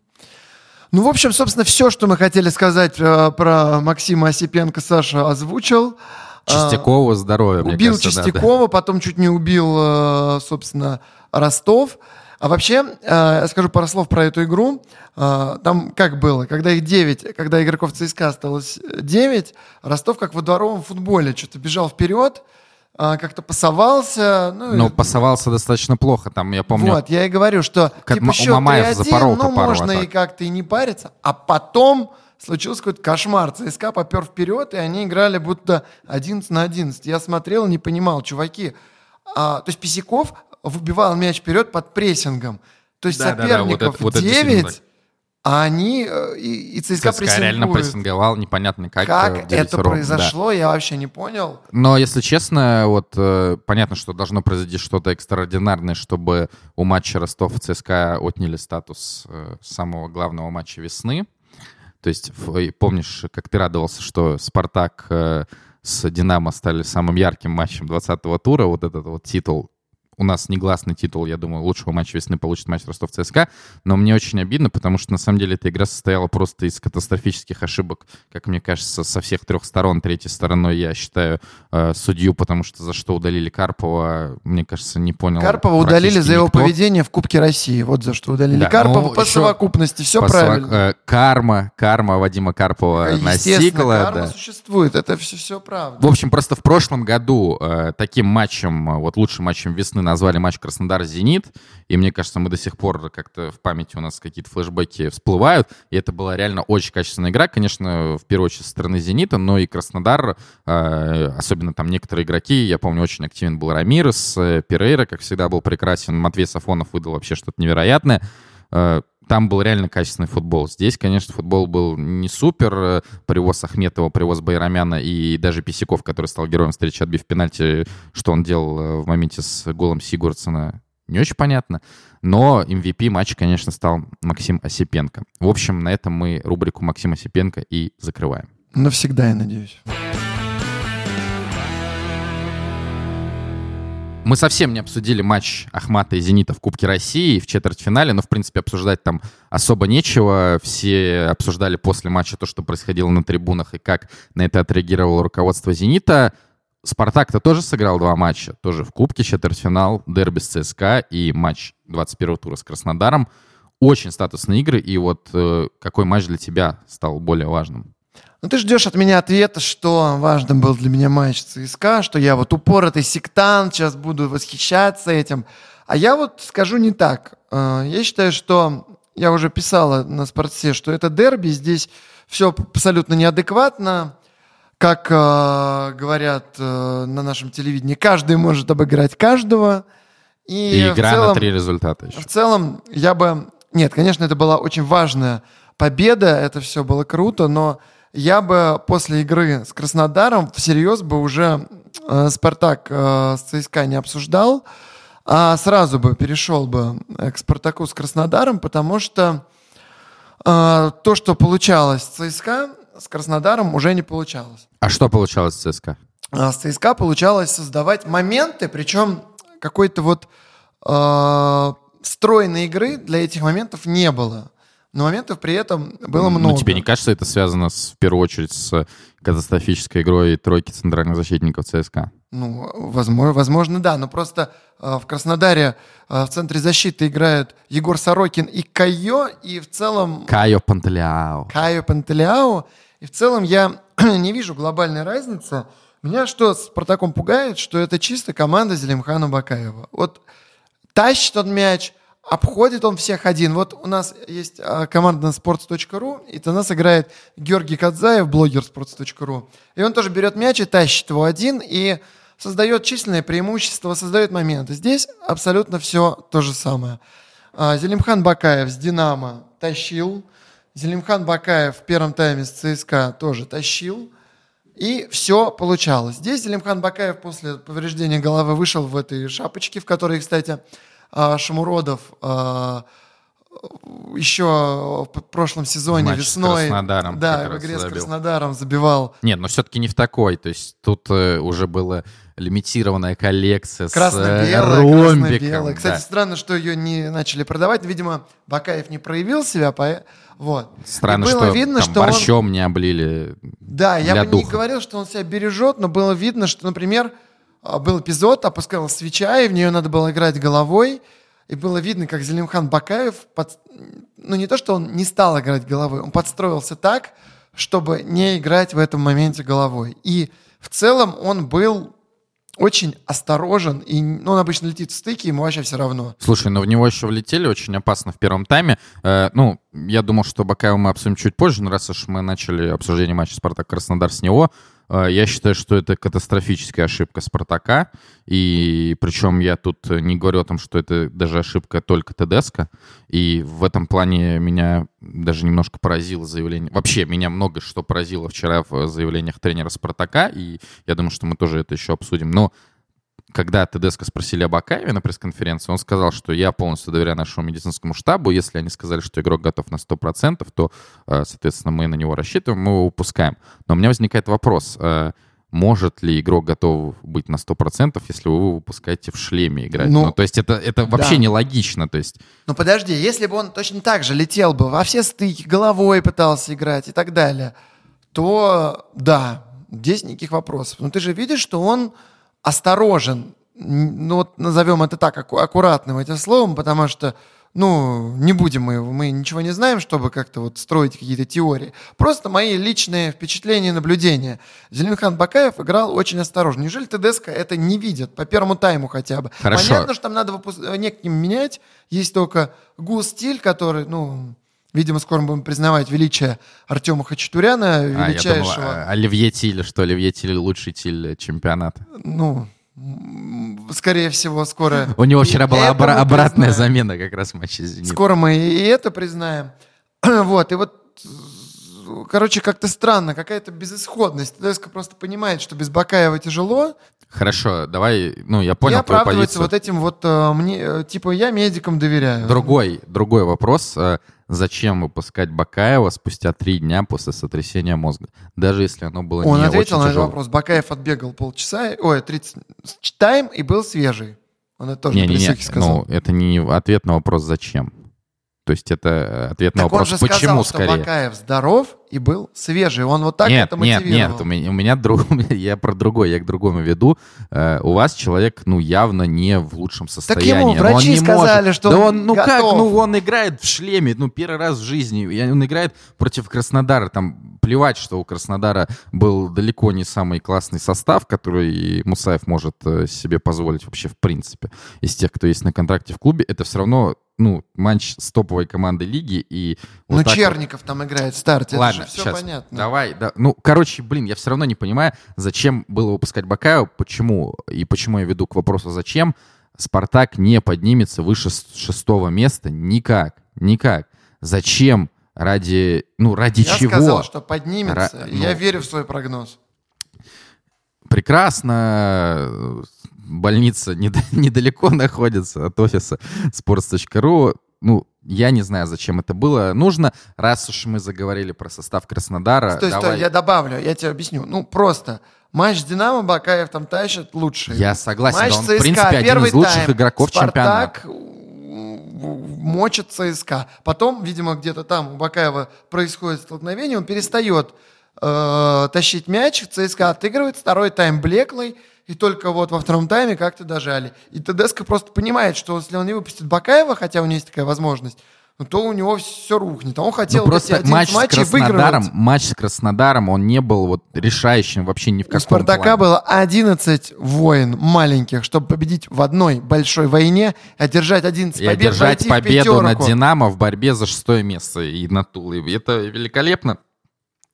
Ну, в общем, собственно, все, что мы хотели сказать э, про Максима Осипенко, Саша озвучил. А, Чистякову здоровья, мне Убил кажется, да, да. Чистякова, потом чуть не убил, э, собственно, Ростов. А вообще, э, я скажу пару слов про эту игру. Э, Там как было? Когда их 9, когда игроков ЦСКА осталось 9, Ростов как во дворовом футболе что-то бежал вперед, как-то пасовался. Ну, и- пасовался достаточно плохо. Там, я помню, вот, я и говорю, что как типа счет Мамаев 3-1, запорол-то ну, пару можно и атак. как-то и не париться. А потом случился какой-то кошмар. ЦСКА попер вперед, и они играли будто 11 на 11. Я смотрел и не понимал, чуваки. а, то есть Писяков выбивал мяч вперед под прессингом. То есть Да-да-да, соперников вот это- вот это действительно 9, так. а они э, и, и ЦСКА, ЦСКА реально прессингуют. прессинговал, непонятно как. Как, э, это ровно, да. произошло, я вообще не понял. Но, если честно, вот э, понятно, что должно произойти что-то экстраординарное, чтобы у матча Ростов и ЦСКА отняли статус самого главного матча весны. То есть, и помнишь, как ты радовался, что Спартак э, с Динамо стали самым ярким матчем 20-го тура, вот этот вот титул у нас негласный титул, я думаю, лучшего матча весны получит матч Ростов-ЦСКА, но мне очень обидно, потому что на самом деле эта игра состояла просто из катастрофических ошибок, как мне кажется, со всех трех сторон. Третьей стороной я считаю э, судью, потому что за что удалили Карпова, мне кажется, не понял. Карпова удалили за его никто. поведение в Кубке России. Вот за что удалили Да, Карпова ну, по совокупности. Все По правильно. сова- э, карма, карма Вадима Карпова настигла. карма да. существует. Это все, все правда. В общем, просто в прошлом году э, таким матчем, э, вот лучшим матчем весны назвали матч Краснодар-Зенит, и мне кажется, мы до сих пор как-то в памяти у нас какие-то флешбеки всплывают, и это была реально очень качественная игра, конечно, в первую очередь со стороны Зенита, но и Краснодар, э, особенно там некоторые игроки, я помню, очень активен был Рамирес, э, Перейра, как всегда, был прекрасен, Матвей Сафонов выдал вообще что-то невероятное. Там был реально качественный футбол. Здесь, конечно, футбол был не супер. Э, Привоз Ахметова, привоз Байрамяна и даже Писяков, который стал героем встречи, отбив пенальти, что он делал э, в моменте с голом Сигурдсона, не очень понятно. Но MVP матча, конечно, стал Максим Осипенко. В общем, на этом мы рубрику Максим Осипенко и закрываем. Навсегда, я надеюсь. Мы совсем не обсудили матч Ахмата и Зенита в Кубке России в четвертьфинале, но, в принципе, обсуждать там особо нечего. Все обсуждали после матча то, что происходило на трибунах и как на это отреагировало руководство Зенита. Спартак-то тоже сыграл два матча, тоже в Кубке, четвертьфинал, дерби с ЦСКА и матч 21 тура с Краснодаром. Очень статусные игры, и вот э, какой матч для тебя стал более важным? Ну, ты ждешь от меня ответа, что важным был для меня матч ЦСКА, что я вот упоротый сектант, сейчас буду восхищаться этим. А я вот скажу не так. Э, Я считаю, что я уже писала на спорте, что это дерби, здесь все абсолютно неадекватно. Как э, говорят э, на нашем телевидении, каждый может обыграть каждого. И, И игра на целом- три результата еще. в целом, я бы... Нет, конечно, это была очень важная победа, это все было круто, но я бы после игры с Краснодаром всерьез бы уже э, Спартак э, с ЦСКА не обсуждал, а сразу бы перешел бы э, к Спартаку с Краснодаром, потому что э, то, что получалось с ЦСКА, с Краснодаром уже не получалось. А что получалось с ЦСКА? А с ЦСКА получалось создавать моменты, причем какой-то вот э, стройной игры для этих моментов не было. Но моментов при этом было Ну, много. тебе не кажется, это связано с, в первую очередь с катастрофической игрой тройки центральных защитников ЦСКА? Ну, возможно, возможно, да. Но просто э, в Краснодаре э, в центре защиты играют Егор Сорокин и Кайо, и в целом Кайо Пантелеао. Кайо Пантелеау. И в целом я <clears throat> не вижу глобальной разницы. Меня что с Спартаком пугает, что это чисто команда Зелимхана Бакаева. Вот тащит он мяч, обходит он всех один. Вот у нас есть а, команда на sports.ru, и у нас играет Георгий Кадзаев, блогер sports.ru. И он тоже берет мяч и тащит его один, и создает численное преимущество, создает моменты. Здесь абсолютно все то же самое. А, Зелимхан Бакаев с «Динамо» тащил. Зелимхан Бакаев в первом тайме с ЦСКА тоже тащил. И все получалось. Здесь Зелимхан Бакаев после повреждения головы вышел в этой шапочке, в которой, кстати, Шамуродов а, еще в прошлом сезоне Матч с весной Краснодаром да, в игре с забил. Краснодаром забивал Нет, но все-таки не в такой. То есть тут э, уже была лимитированная коллекция с э, красно-белая, ромбиком. красно-белая. Кстати, да. странно, что ее не начали продавать. Видимо, Бакаев не проявил себя, по... вот. Странно, И было что видно, там что он- борщом не облили. Да, я бы не духа. говорил, что он себя бережет, но было видно, что, например, а, был эпизод, опускалась свеча, и в нее надо было играть головой, и было видно, как Зелимхан Бакаев, под- ну не то, что он не стал играть головой, он подстроился так, чтобы не играть в этом моменте головой. И в целом он был очень осторожен, и ну, он обычно летит в стыке, ему вообще все равно. Слушай, но в него еще влетели очень опасно в первом тайме. Э, ну, я думал, что Бакаева мы обсудим чуть позже, но раз уж мы начали обсуждение матча Спартак-Краснодар с него, я считаю, что это катастрофическая ошибка Спартака. И причем я тут не говорю о том, что это даже ошибка только Тедеско. И в этом плане меня даже немножко поразило заявление. Вообще, меня много что поразило вчера в заявлениях тренера Спартака. И я думаю, что мы тоже это еще обсудим. Но когда ТДСК спросили об Акаеве на пресс-конференции, он сказал, что я полностью доверяю нашему медицинскому штабу. Если они сказали, что игрок готов на 100%, то, э, соответственно, мы на него рассчитываем, мы его выпускаем. Но у меня возникает вопрос. э, Может ли игрок готов быть на 100%, если вы его выпускаете в шлеме играть? Ну, Ну, то есть это, это вообще да. нелогично. То есть Ну подожди, если бы он точно так же летел бы во все стыки, головой пытался играть и так далее, то да, здесь никаких вопросов. Но ты же видишь, что он осторожен. Ну вот назовем это так, аккуратным этим словом, потому что, ну, не будем мы, мы ничего не знаем, чтобы как-то вот строить какие-то теории. Просто мои личные впечатления и наблюдения. Зеленхан Бакаев играл очень осторожно. Неужели ТДСК это не видят? По первому тайму хотя бы. Хорошо. Понятно, что там надо выпус- неким менять. Есть только гус-стиль, который, ну, видимо, скоро мы будем признавать величие Артема Хачатуряна, а, я думал, величайшего, а, Оливье Тиль, что Оливье Тиль лучший Тиль чемпионата. ну, скорее всего, скоро... <laughs> У него и вчера была обра- обратная признаем. замена как раз в матче с «Зенитом». Скоро мы и это признаем. <clears throat> Вот, и вот, э, короче, как-то странно, какая-то безысходность. ТДСК просто понимает, что без Бакаева тяжело, Хорошо, давай, ну, я понял твою оправдывается позицию. вот этим вот, э, мне, э, типа, я медикам доверяю. Другой, другой вопрос. Зачем выпускать Бакаева спустя три дня после сотрясения мозга? Даже если оно было Он не ответил на этот вопрос. Бакаев отбегал полчаса, ой, 30 с- тайм и был свежий. Он это тоже Не, не, не, сказал. ну, это не ответ на вопрос «зачем?». То есть это э, ответ на так он вопрос же «почему?» сказал, что скорее. Бакаев здоров и был свежий. Он вот так нет, это нет, мотивировал. нет, у меня, у меня друг, <laughs> я про другое, я к другому веду. Э, у вас человек, ну, явно не в лучшем состоянии. ему но он врачи не сказали, может. что да он он, ну как, готов. ну он играет в шлеме, ну первый раз в жизни, он играет против Краснодара, там плевать, что у Краснодара был далеко не самый классный состав, который Мусаев может э, себе позволить вообще в принципе из тех, кто есть на контракте в клубе, это все равно ну, матч с топовой командой лиги и вот Ну, так вот- Черников там играет в старте. Ладно, это же все сейчас. понятно. Давай, да. Ну, короче, блин, я все равно не понимаю, зачем было выпускать Бакаева, почему, и почему я веду к вопросу «зачем?» Спартак не поднимется выше шестого места никак, никак. Зачем? Ради, ну, ради Я чего? сказал, что поднимется. Ра- и Я ну. верю в свой прогноз. Прекрасно. Больница <laughs> неда- недалеко находится от офиса sports.ru. Ну, я не знаю, зачем это было нужно. Раз уж мы заговорили про состав Краснодара, Стой, стой, давай- я добавлю, я тебе объясню. Ну, просто. Матч с Динамо Бакаев там тащит лучше. Я согласен, Матч да он, в ЦСКА, принципе, один из лучших тайм. игроков Спартак, чемпионата. м, мочат ЦСКА. Потом, видимо, где-то там у Бакаева происходит столкновение, он перестает э, тащить мяч, ЦСКА отыгрывает, второй тайм блеклый, и только вот во втором тайме как-то дожали. И ТДСК просто понимает, что если он не выпустит Бакаева, хотя у него есть такая возможность, ну, то у него все рухнет. А он хотел ну, просто эти матч с Краснодаром, выигрывать. матч с Краснодаром, он не был вот решающим вообще ни в У каком Спартака плане. было 11 войн маленьких, чтобы победить в одной большой войне, одержать 11 И побед, одержать победу над. Динамо в борьбе за шестое место и на Тулы. Это великолепно.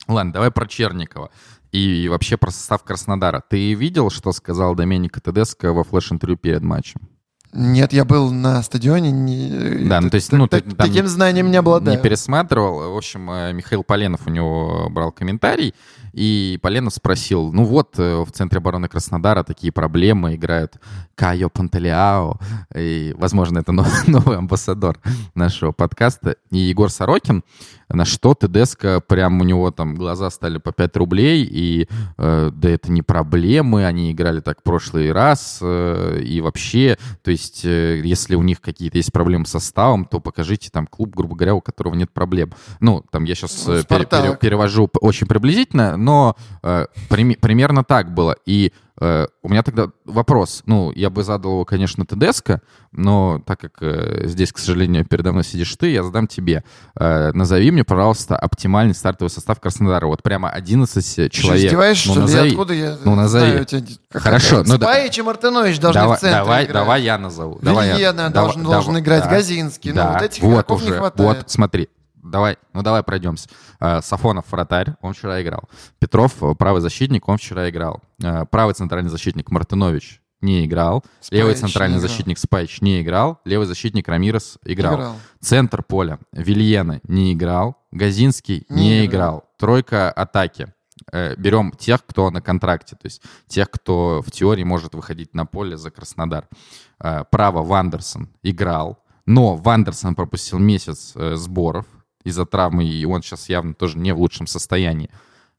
Ладно, давай про Черникова. И вообще про состав Краснодара. Ты видел, что сказал Доменико Тедеско во флеш-интервью перед матчем? Нет, я был на стадионе. Не, Да, ну, то есть, ну, так- ты таким не- знанием не обладаю. Не пересматривал. В общем, э, Михаил Поленов у него брал комментарий, и Поленов спросил, ну вот, э, в центре обороны Краснодара такие проблемы, играют Кайо Пантелеао, и, возможно, это нов- <laughs> новый амбассадор нашего подкаста, и Егор Сорокин, на что Тедеско, прям у него там глаза стали по 5 рублей, и э, да это не проблемы, они играли так в прошлый раз, э, и вообще, то есть, э, если у них какие-то есть проблемы с составом, то покажите там клуб, грубо говоря, у которого нет проблем. Ну, там я сейчас Ну, «Спартак». перевожу п- очень приблизительно, но э, прими- примерно так было. И э, у меня тогда вопрос, ну, я бы задал его, конечно, Тедеско, но так как э, здесь, к сожалению, передо мной сидишь ты, я задам тебе. Э, назови мне, пожалуйста, оптимальный стартовый состав Краснодара. Вот прямо 11 Что, человек. издеваешься, Ну, что ли? назови. Откуда я Ну, назови. знаю тебя? Как- Хорошо, ну Спаич и Мартынович должны давай, в центре давай, играть. давай я назову. Давай я- Вильена давай- должен, должен давай- играть, да. Газинский. Да, Ну, вот этих вот игроков уже, не хватает. Вот, смотри, давай, ну давай пройдемся. Э, Сафонов вратарь, он вчера играл. Петров э, правый защитник, он вчера играл. Э, Правый центральный защитник Мартынович не играл. Левый Спаич центральный не играл. защитник Спайч не играл. Левый защитник Рамирес играл. Играл. Центр поля Вильена не играл. Газинский не, Не играл. играл. Тройка атаки. Берем тех, кто на контракте, то есть тех, кто в теории может выходить на поле за Краснодар. Право Вандерсон играл, но Вандерсон пропустил месяц сборов из-за травмы, и он сейчас явно тоже не в лучшем состоянии.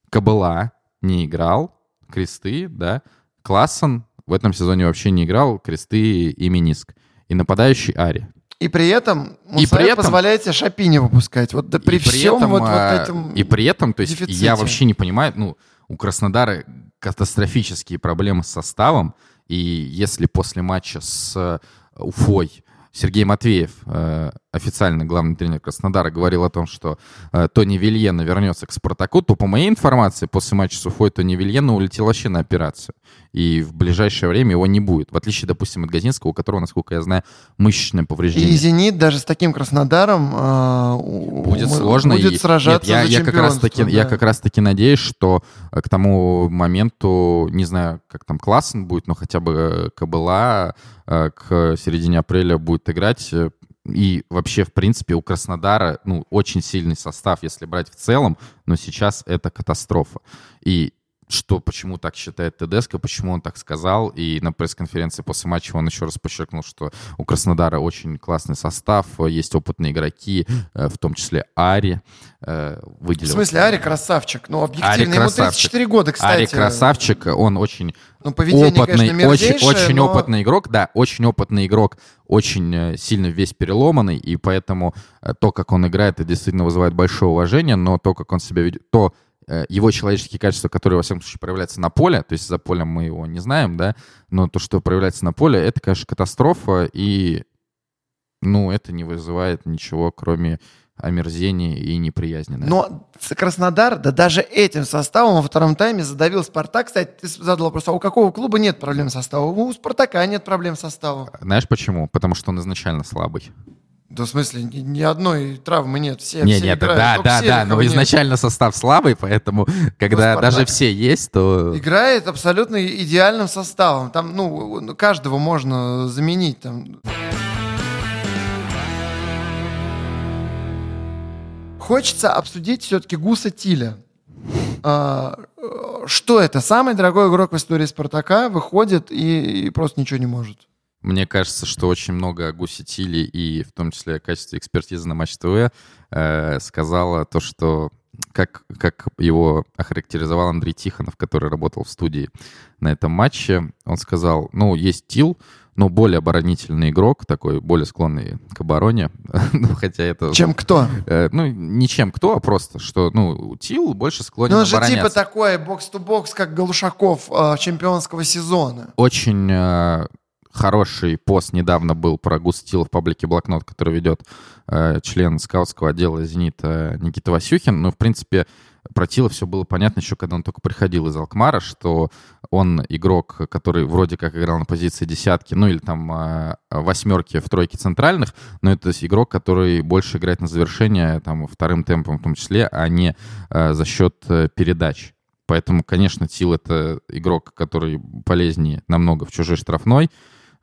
Кабыла не играл, кресты, да. Классон в этом сезоне вообще не играл, кресты и миниск. И нападающий Ари. И при этом И Мусаев при этом- позволяет себе Шапи не выпускать. Вот да, при, и при всем этом, вот, вот а, этом И при этом, то есть дефиците. я вообще не понимаю, ну, у Краснодара катастрофические проблемы с составом, и если после матча с э, Уфой Сергей Матвеев, э, официальный главный тренер Краснодара, говорил о том, что э, Тони Вильена вернется к Спартаку, то по моей информации, после матча с Уфой Тони Вильена улетел вообще на операцию. И в ближайшее время его не будет. В отличие, допустим, от Газинского, у которого, насколько я знаю, мышечное повреждение. И «Зенит» даже с таким Краснодаром у- будет сложно. будет и- сражаться Нет, я, за я как раз таки, чемпионство, Я да. как раз таки надеюсь, что э, к тому моменту, не знаю, как там классно будет, но хотя бы э, Кобыла э, к середине апреля будет играть. э, И вообще, в принципе, у Краснодара ну, очень сильный состав, если брать в целом, но сейчас это катастрофа. И что, почему так считает Тедеско, почему он так сказал. И на пресс-конференции после матча он еще раз подчеркнул, что у Краснодара очень классный состав, есть опытные игроки, э, в том числе Ари. э, В Выделил. смысле, Ари красавчик. Ну, объективно. Ари Ему красавчик. 34 года, кстати. Ари красавчик, он очень Ну, опытный, конечно, очень, очень но- опытный игрок, да, очень опытный игрок, очень э, сильно весь переломанный, и поэтому то, как он играет, это действительно вызывает большое уважение, но то, как он себя ведет, то его человеческие качества, которые, во всяком случае, проявляются на поле, то есть за полем мы его не знаем, да, но то, что проявляется на поле, это, конечно, катастрофа, и, ну, это не вызывает ничего, кроме омерзения и неприязни. наверное. Но Краснодар, да даже этим составом во втором тайме задавил Спартак. Кстати, ты задал вопрос, а у какого клуба нет проблем с составом? У Спартака нет проблем с составом. Знаешь почему? Потому что он изначально слабый. Да в смысле, ни, ни одной травмы нет. Все, Не, все нет, играют, да, да, да, но нет. изначально состав слабый, поэтому, когда Спартак. даже все есть, то... Играет абсолютно идеальным составом. Там, ну, ну, каждого можно заменить. Там. Хочется обсудить все-таки Гуса Тиля. А, э, что это? Самый дорогой игрок в истории Спартака выходит и, и просто ничего не может. Мне кажется, что очень много гусетили, и в том числе в качестве экспертизы на Матч ТВ, э, сказала то, что как, как его охарактеризовал Андрей Тихонов, который работал в студии на этом матче. Он сказал, ну, есть Тил, но более оборонительный игрок, такой более склонный к обороне. <laughs> ну, хотя это... Чем кто? Э, ну, не чем кто, а просто, что, ну, Тил больше склонен Ну, он же типа такой бокс-то-бокс, как Галушаков э, чемпионского сезона. Очень э, хороший пост недавно был про Густил в паблике Блокнот, который ведет э, член скаутского отдела «Зенита» Никита Васюхин. Ну, в принципе, про Тила все было понятно еще, когда он только приходил из Алкмара, что он игрок, который вроде как играл на позиции десятки, ну или там э, восьмерки в тройке центральных, но это игрок, который больше играет на завершение, там, вторым темпом в том числе, а не э, за счет э, передач. Поэтому, конечно, Тил — это игрок, который полезнее намного в чужой штрафной.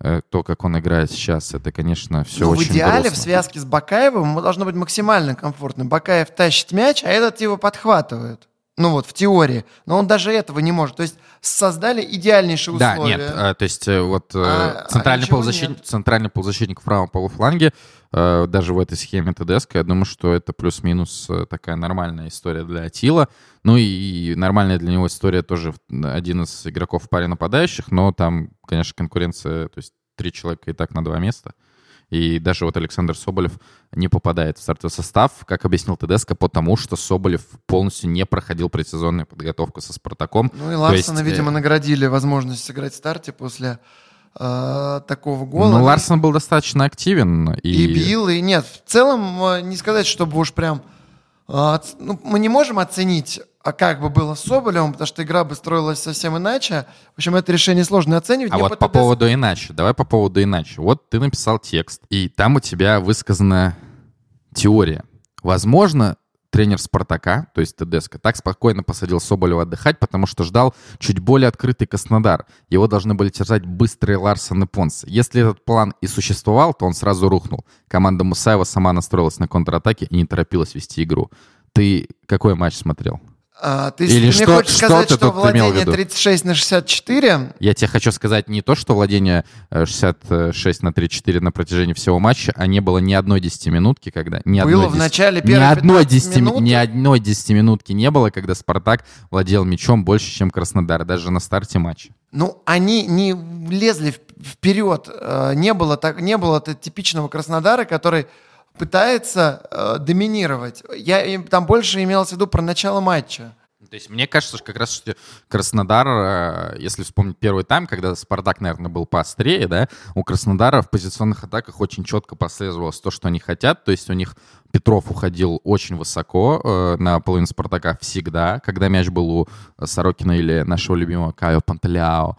Э, То, как он играет сейчас, это, конечно, все Ну, очень в идеале грустно. в связке с Бакаевым ему должно быть максимально комфортно. Бакаев тащит мяч, а этот его подхватывает. Ну вот, в теории. Но он даже этого не может. То есть создали идеальнейшие Да, условия. нет, э, то есть э, вот э, А- а центральный, ничего полузащитник, нет. центральный полузащитник в правом полуфланге, э, даже в этой схеме ТДСК, я думаю, что это плюс-минус такая нормальная история для Атила. Ну и нормальная для него история тоже один из игроков в паре нападающих, но там, конечно, конкуренция, то есть три человека и так на два места. И даже вот Александр Соболев не попадает в стартовый состав, как объяснил ТДСК, потому что Соболев полностью не проходил предсезонную подготовку со «Спартаком». Ну и Ларсона, есть, э, видимо, наградили возможность сыграть в старте после э, такого гола. Ну, Ларсон был достаточно активен. И, И бил, и нет. В целом, э, не сказать, чтобы уж прям... э, ну, мы не можем оценить, а как бы было с Соболевым, потому что игра бы строилась совсем иначе. В общем, это решение сложно оценивать. А Мне вот по поводу иначе. Давай по поводу иначе. Вот ты написал текст, и там у тебя высказана теория. Возможно, тренер «Спартака», то есть ТДСК, так спокойно посадил Соболева отдыхать, потому что ждал чуть более открытый Краснодар. Его должны были терзать быстрые Ларсон и Понс. Если этот план и существовал, то он сразу рухнул. Команда Мусаева сама настроилась на контратаке и не торопилась вести игру. Ты какой матч смотрел? А, ты, Или ты мне что- хочешь что сказать, что в владение виду? 36 на 64? Я тебе хочу сказать не то, что владение э, 66 на 3-4 на протяжении всего матча, а не было ни одной десятиминутки, когда... Ни Было одной в десяти- начале ни одной, 15 десяти, минут. ни одной десятиминутки не было, когда Спартак владел мячом больше, чем Краснодар, даже на старте матча. Ну, они не лезли вперед. Э, Не было, так, не было типичного Краснодара, который пытается э, доминировать. Я там больше имелось в виду про начало матча. То есть мне кажется, что как раз что Краснодар, э, если вспомнить первый тайм, когда Спартак, наверное, был поострее, да, у Краснодара в позиционных атаках очень четко прослеживалось то, что они хотят. То есть у них Петров уходил очень высоко э, на половину Спартака всегда, когда мяч был у Сорокина или нашего любимого Кайо Пантеляо.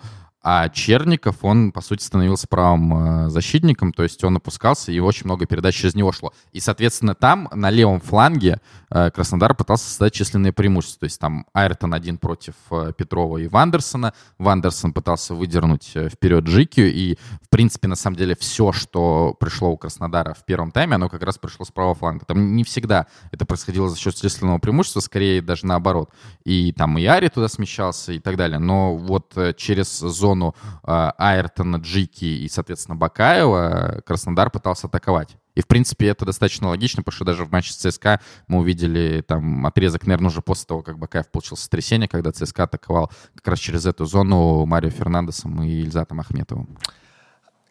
А Черников, он, по сути, становился правым э, защитником, то есть он опускался, и очень много передач через него шло. И, соответственно, там, на левом фланге, э, Краснодар пытался создать численные преимущества. То есть там Айртон один против э, Петрова и Вандерсона. Вандерсон пытался выдернуть вперед Джикию, и, в принципе, на самом деле, все, что пришло у Краснодара в первом тайме, оно как раз пришло с правого фланга. Там не всегда это происходило за счет численного преимущества, скорее даже наоборот. И там и Ари туда смещался и так далее. Но вот через зону э, Айртона, Джики и, соответственно, Бакаева э, Краснодар пытался атаковать. И, в принципе, это достаточно логично, потому что даже в матче с ЦСКА мы увидели там отрезок, наверное, уже после того, как Бакаев получил сотрясение, когда ЦСКА атаковал как раз через эту зону Марио Фернандесом и Ильзатом Ахметовым.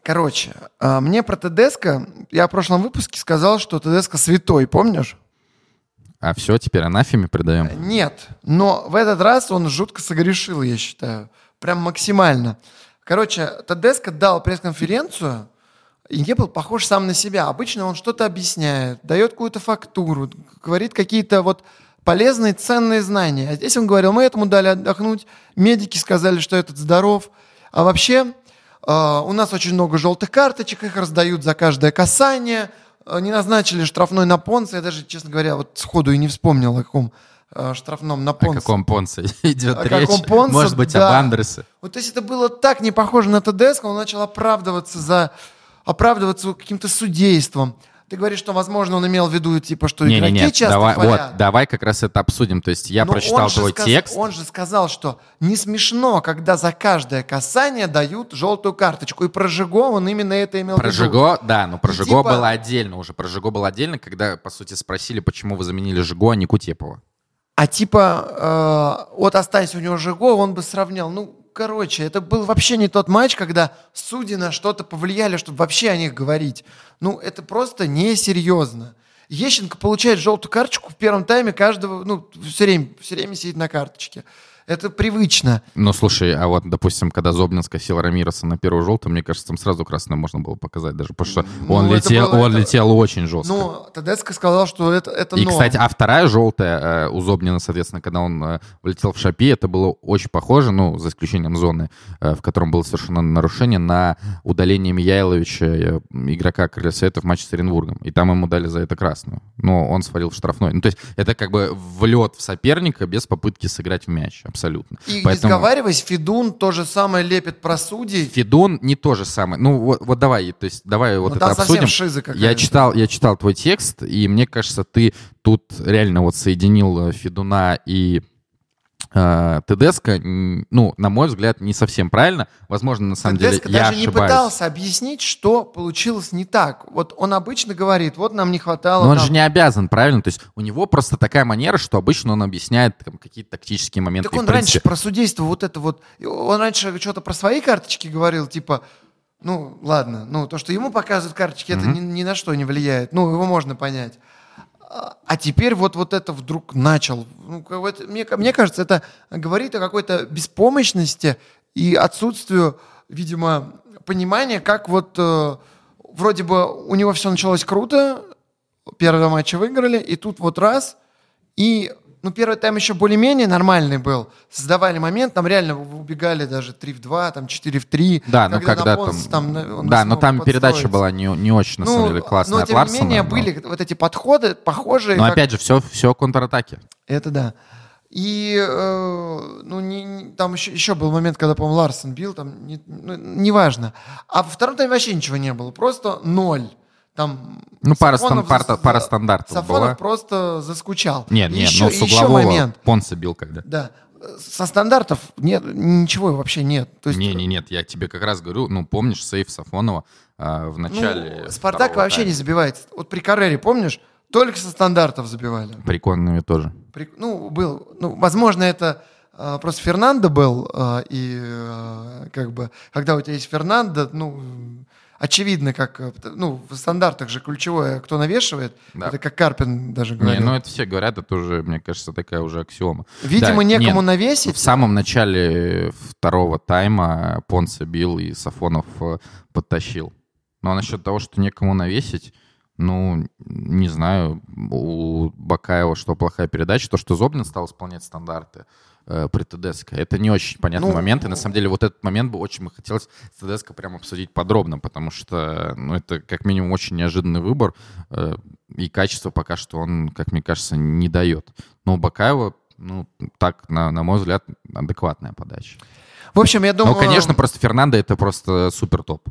Короче, э, мне про ТДСК, я в прошлом выпуске сказал, что ТДСК святой, помнишь? А все, теперь анафеме придаем. Нет, но в этот раз он жутко согрешил, я считаю. Прям максимально. Короче, Тедеско дал пресс-конференцию и не был похож сам на себя. Обычно он что-то объясняет, дает какую-то фактуру, говорит какие-то вот полезные, ценные знания. А здесь он говорил, мы этому дали отдохнуть, медики сказали, что этот здоров. А вообще, э, у нас очень много желтых карточек, их раздают за каждое касание. Э, Не назначили штрафной на Понса. Я даже, честно говоря, вот сходу и не вспомнил, о каком штрафном на О Понса. каком Понце <laughs> идет О речь? каком Понце, Может быть, да. об Андерсе. Вот то есть это было так не похоже на ТДСК, он начал оправдываться за оправдываться каким-то судейством. Ты говоришь, что, возможно, он имел в виду, типа, что игроки Не-не-не, часто давай, хвалят. вот, давай как раз это обсудим. То есть я Но прочитал твой сказ- текст. Он же сказал, что не смешно, когда за каждое касание дают желтую карточку. И про Жиго он именно это имел Про в виду. Жиго, да, но про И Жиго типа- было отдельно уже. Про Жиго было отдельно, когда, по сути, спросили, почему вы заменили Жиго, а не Кутепова. А типа, э, вот останься у него Жиго, он бы сравнял. Ну, короче, это был вообще не тот матч, когда судьи на что-то повлияли, чтобы вообще о них говорить. Ну, это просто несерьезно. Ещенко получает желтую карточку в первом тайме каждого, ну, все время, все время сидит на карточке. Это привычно. Ну, слушай, а вот, допустим, когда Зобнин скосил Рамироса на первую желтую, мне кажется, там сразу красное можно было показать даже, потому что Ну, он, летел, было- он это- летел очень жестко. Ну, Тедеско сказал, что это, это И, норм. кстати, а вторая желтая э, у Зобнина, соответственно, когда он э, влетел в шапи, это было очень похоже, ну, за исключением зоны, э, в котором было совершено нарушение, на удаление Мияйловича, э, игрока Крылья Совета в матче с Оренбургом. И там ему дали за это красную. Но он свалил в штрафной. Ну, то есть это как бы влет в соперника без попытки сыграть в мяч, абсолютно. И Поэтому- не сговариваясь, Федун то же самое лепит про судей. Федун не то же самое. Ну, вот, вот давай, то есть давай вот Ну, это обсудим. шиза. Я читал, я читал твой текст, и мне кажется, ты тут реально вот соединил э, Федуна и Тедеско, м, ну, на мой взгляд, не совсем правильно. Возможно, на самом Тедеско деле, я даже не ошибаюсь. пытался объяснить, что получилось не так. Вот он обычно говорит, вот нам не хватало. Но он там- же не обязан, правильно? То есть у него просто такая манера, что обычно он объясняет там, какие-то тактические моменты. Так он принципе, раньше про судейство вот это вот... Он раньше что-то про свои карточки говорил, типа... Ну, ладно, ну, то, что ему показывают карточки, это ни, ни на что не влияет. Ну, его можно понять. А теперь вот, вот это вдруг начал. Ну, это- мне, мне кажется, это говорит о какой-то беспомощности и отсутствию, видимо, понимания, как вот э, вроде бы у него все началось круто, первые матчи выиграли, и тут вот раз, и ну, первый тайм еще более-менее нормальный был. Создавали момент, там реально убегали даже 3 в 2, там 4 в 3. Да, ну когда на там... Понс там, на- он да, но там передача была не, не очень, на самом деле, классная но тем не менее но- были вот эти подходы похожие. Но как- опять же, все, все контратаки. Это да. И э, ну, не- там еще, еще был момент, когда, по-моему, Ларсон бил, там, не- ну, неважно. А во втором тайме вообще ничего не было, просто ноль. Там Ну, пара, стан- пара, пара стандартов Сафонов была. просто заскучал. Нет, нет, еще, ну с углового момент. Понса бил когда. Да. Со стандартов нет, ничего вообще нет. То есть, Не, не, нет, я тебе как раз говорю, ну помнишь сейф Сафонова а, в ну, начале. Спартак второго вообще не тайма? забивает. Вот при Каррере, помнишь, только со стандартов забивали. При Коннове тоже. При- ну, был, ну, возможно, это а, просто Фернандо был, а, и а, как бы, когда у тебя есть Фернандо, ну, очевидно, как, э, ну, в стандартах же ключевое, кто навешивает, Да. это как Карпин даже Не, говорил. ну это все говорят, это уже, мне кажется, такая уже аксиома. Видимо, Да, некому нет, навесить. В самом начале второго тайма Понса бил и Сафонов э, подтащил. Но насчет того, что некому навесить, ну, не знаю, у Бакаева что плохая передача, то, что Зобнин стал исполнять стандарты э, при ТДСК, это не очень понятный Ну, момент, и на самом деле вот этот момент бы очень бы хотелось с ТДСК прям обсудить подробно, потому что, ну, это как минимум очень неожиданный выбор, э, и качество пока что он, как мне кажется, не дает. Но у Бакаева, ну, так, на, на мой взгляд, адекватная подача. В общем, я думаю... Ну, конечно, просто Фернандо это просто супер топ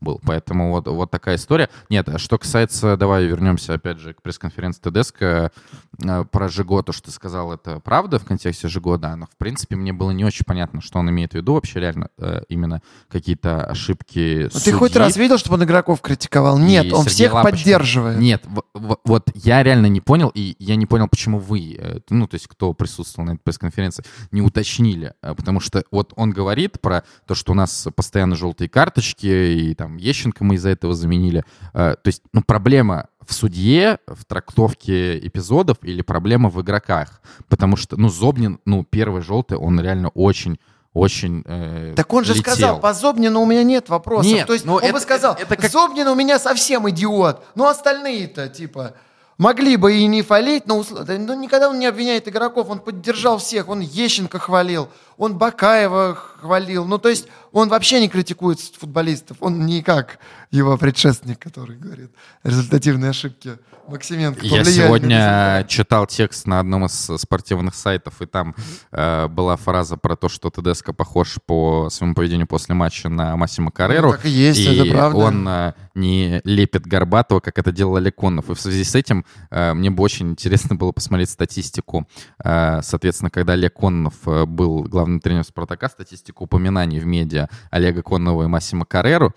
был. Поэтому вот, вот такая история. Нет, а что касается, давай вернемся опять же к пресс-конференции ТДСК э, про Жиго, то, что ты сказал, это правда в контексте Жиго, да, но в принципе мне было не очень понятно, что он имеет в виду вообще реально э, именно какие-то ошибки Ну, Ты хоть раз видел, чтобы он игроков критиковал? Нет, он Сергей всех Лапочкин. поддерживает. Нет, вот я реально не понял, и я не понял, почему вы, э, ну, то есть кто присутствовал на этой пресс-конференции, не уточнили, потому что вот он говорит про то, что у нас постоянно желтые карточки, и там Ещенко мы из-за этого заменили. Э, То есть, ну, проблема в судье, в трактовке эпизодов или проблема в игроках, потому что, ну, Зобнин, ну, первый желтый, он реально очень очень э, Так он же летел. сказал, по Зобнину у меня нет вопросов. Нет, То есть ну он это- бы сказал, это- это как- Зобнин у меня совсем идиот. Ну остальные-то, типа, могли бы и не фалить, но усл- да, ну, никогда он не обвиняет игроков. Он поддержал всех, он Ещенко хвалил, он Бакаева хвалил. Ну то есть он вообще не критикует футболистов. Он не как его предшественник, который говорит, результативные ошибки Максименко Я сегодня результат». читал текст на одном из спортивных сайтов, и там э, была фраза про то, что ТДСК похож по своему поведению после матча на Массимо Карреру. Ну, так и есть, это правда. он э, не лепит Горбатова, как это делал Леконов. И в связи с этим э, мне бы очень интересно было посмотреть статистику. Э, соответственно, когда Олег Кононов э, был главным тренером Спартака, статистику статистику упоминаний в медиа Олега Конного и Массима Кареру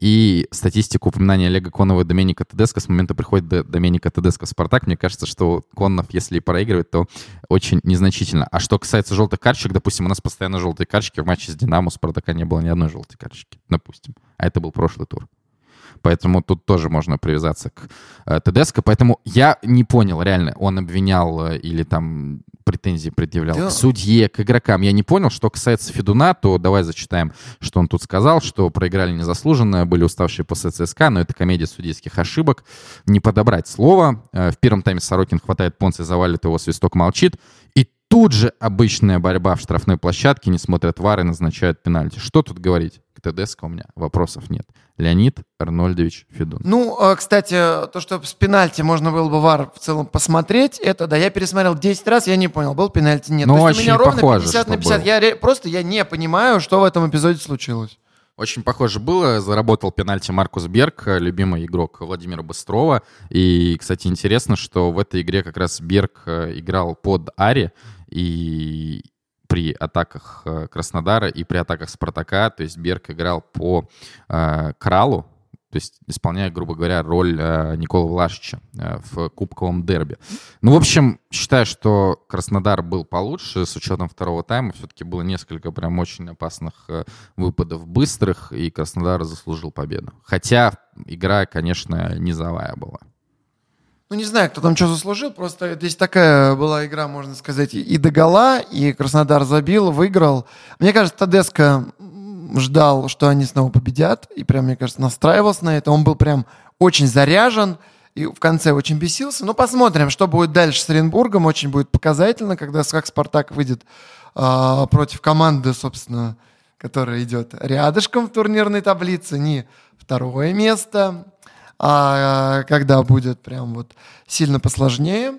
и статистику упоминаний Олега Конного и Доменика Тедеско с момента прихода до Доменика Тедеско в «Спартак», мне кажется, что Коннов, если и проигрывает, то очень незначительно. А что касается желтых карточек, допустим, у нас постоянно желтые карточки в матче с «Динамо», «Спартака» не было ни одной желтой карточки, допустим. А это был прошлый тур. Поэтому тут тоже можно привязаться к э, ТДСК. Поэтому я не понял, реально, он обвинял э, или там претензии предъявлял да. к судье, к игрокам. Я не понял. Что касается Федуна, то давай зачитаем, что он тут сказал, что проиграли незаслуженно, были уставшие после ЦСКА, но это комедия судейских ошибок. Не подобрать слово. Э, в первом тайме Сорокин хватает Понца, завалит его, свисток молчит. И тут же обычная борьба в штрафной площадке, не смотрят вары, назначают пенальти. Что тут говорить? К ТДСК у меня вопросов нет. Леонид Арнольдович Федун. Ну, а, кстати, то, что с пенальти можно было бы ВАР в целом посмотреть, это, да, я пересмотрел 10 раз, я не понял, был пенальти, нет. Ну, то есть у меня ровно похоже, 50 на 50. был. Я просто я не понимаю, что в этом эпизоде случилось. Очень похоже было. Заработал пенальти Маркус Берг, любимый игрок Владимира Быстрова. И, кстати, интересно, что в этой игре как раз Берг э, играл под Ари. И при атаках э, Краснодара и при атаках Спартака, то есть Берг играл по э, Кралу, то есть исполняя, грубо говоря, роль э, Никола Влашича э, в кубковом дерби. Ну, в общем, считаю, что Краснодар был получше с учетом второго тайма. Все-таки было несколько прям очень опасных э, выпадов быстрых, и Краснодар заслужил победу. Хотя игра, конечно, низовая была. Ну, не знаю, кто там что заслужил, просто здесь такая была игра, можно сказать, и до гола, и Краснодар забил, выиграл. Мне кажется, Тадеско ждал, что они снова победят, и прям, мне кажется, настраивался на это. Он был прям очень заряжен, и в конце очень бесился. Ну, посмотрим, что будет дальше с Оренбургом. Очень будет показательно, когда как Спартак выйдет э, против команды, собственно, которая идет рядышком в турнирной таблице, не второе место, а когда будет прям вот сильно посложнее.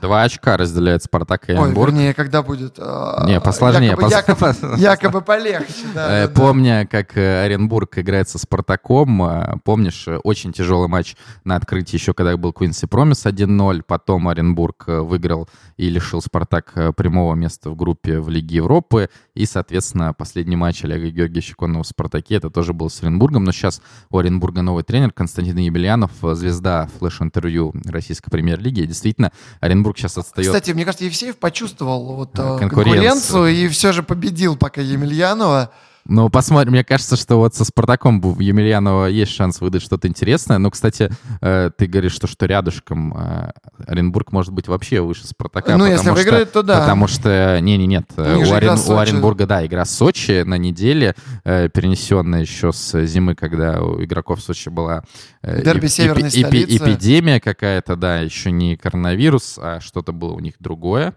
Два очка разделяет Спартак и Оренбург. Ой, вернее, когда будет... Э, Не, посложнее. Якобы, якобы, <laughs> якобы полегче, да, э, Помня, как э, Оренбург играет со Спартаком, э, помнишь, очень тяжелый матч на открытии еще, когда был Квинси Промис 1-0, потом Оренбург выиграл и лишил Спартак прямого места в группе в Лиге Европы, и, соответственно, последний матч Олега Георгиевича Конного в Спартаке, это тоже был с Оренбургом, но сейчас у Оренбурга новый тренер Константин Емельянов, звезда флеш-интервью российской премьер-лиги, действительно, Оренбург Оренбург сейчас отстает. Кстати, мне кажется, Евсеев почувствовал вот э, конкуренцию. конкуренцию и все же победил пока Емельянова. Ну, посмотрим. Мне кажется, что вот со Спартаком у Емельянова есть шанс выдать что-то интересное. Но, кстати, э, ты говоришь, что, что рядышком э, Оренбург может быть вообще выше Спартака. Ну, если выиграет, что, то да. Потому что, не-не, нет. У, Орен, у Оренбурга, да, игра Сочи на неделе, э, перенесенная еще с зимы, когда у игроков Сочи была Дерби северной эп, столицы. эпидемия какая-то, да, еще не коронавирус, а что-то было у них другое.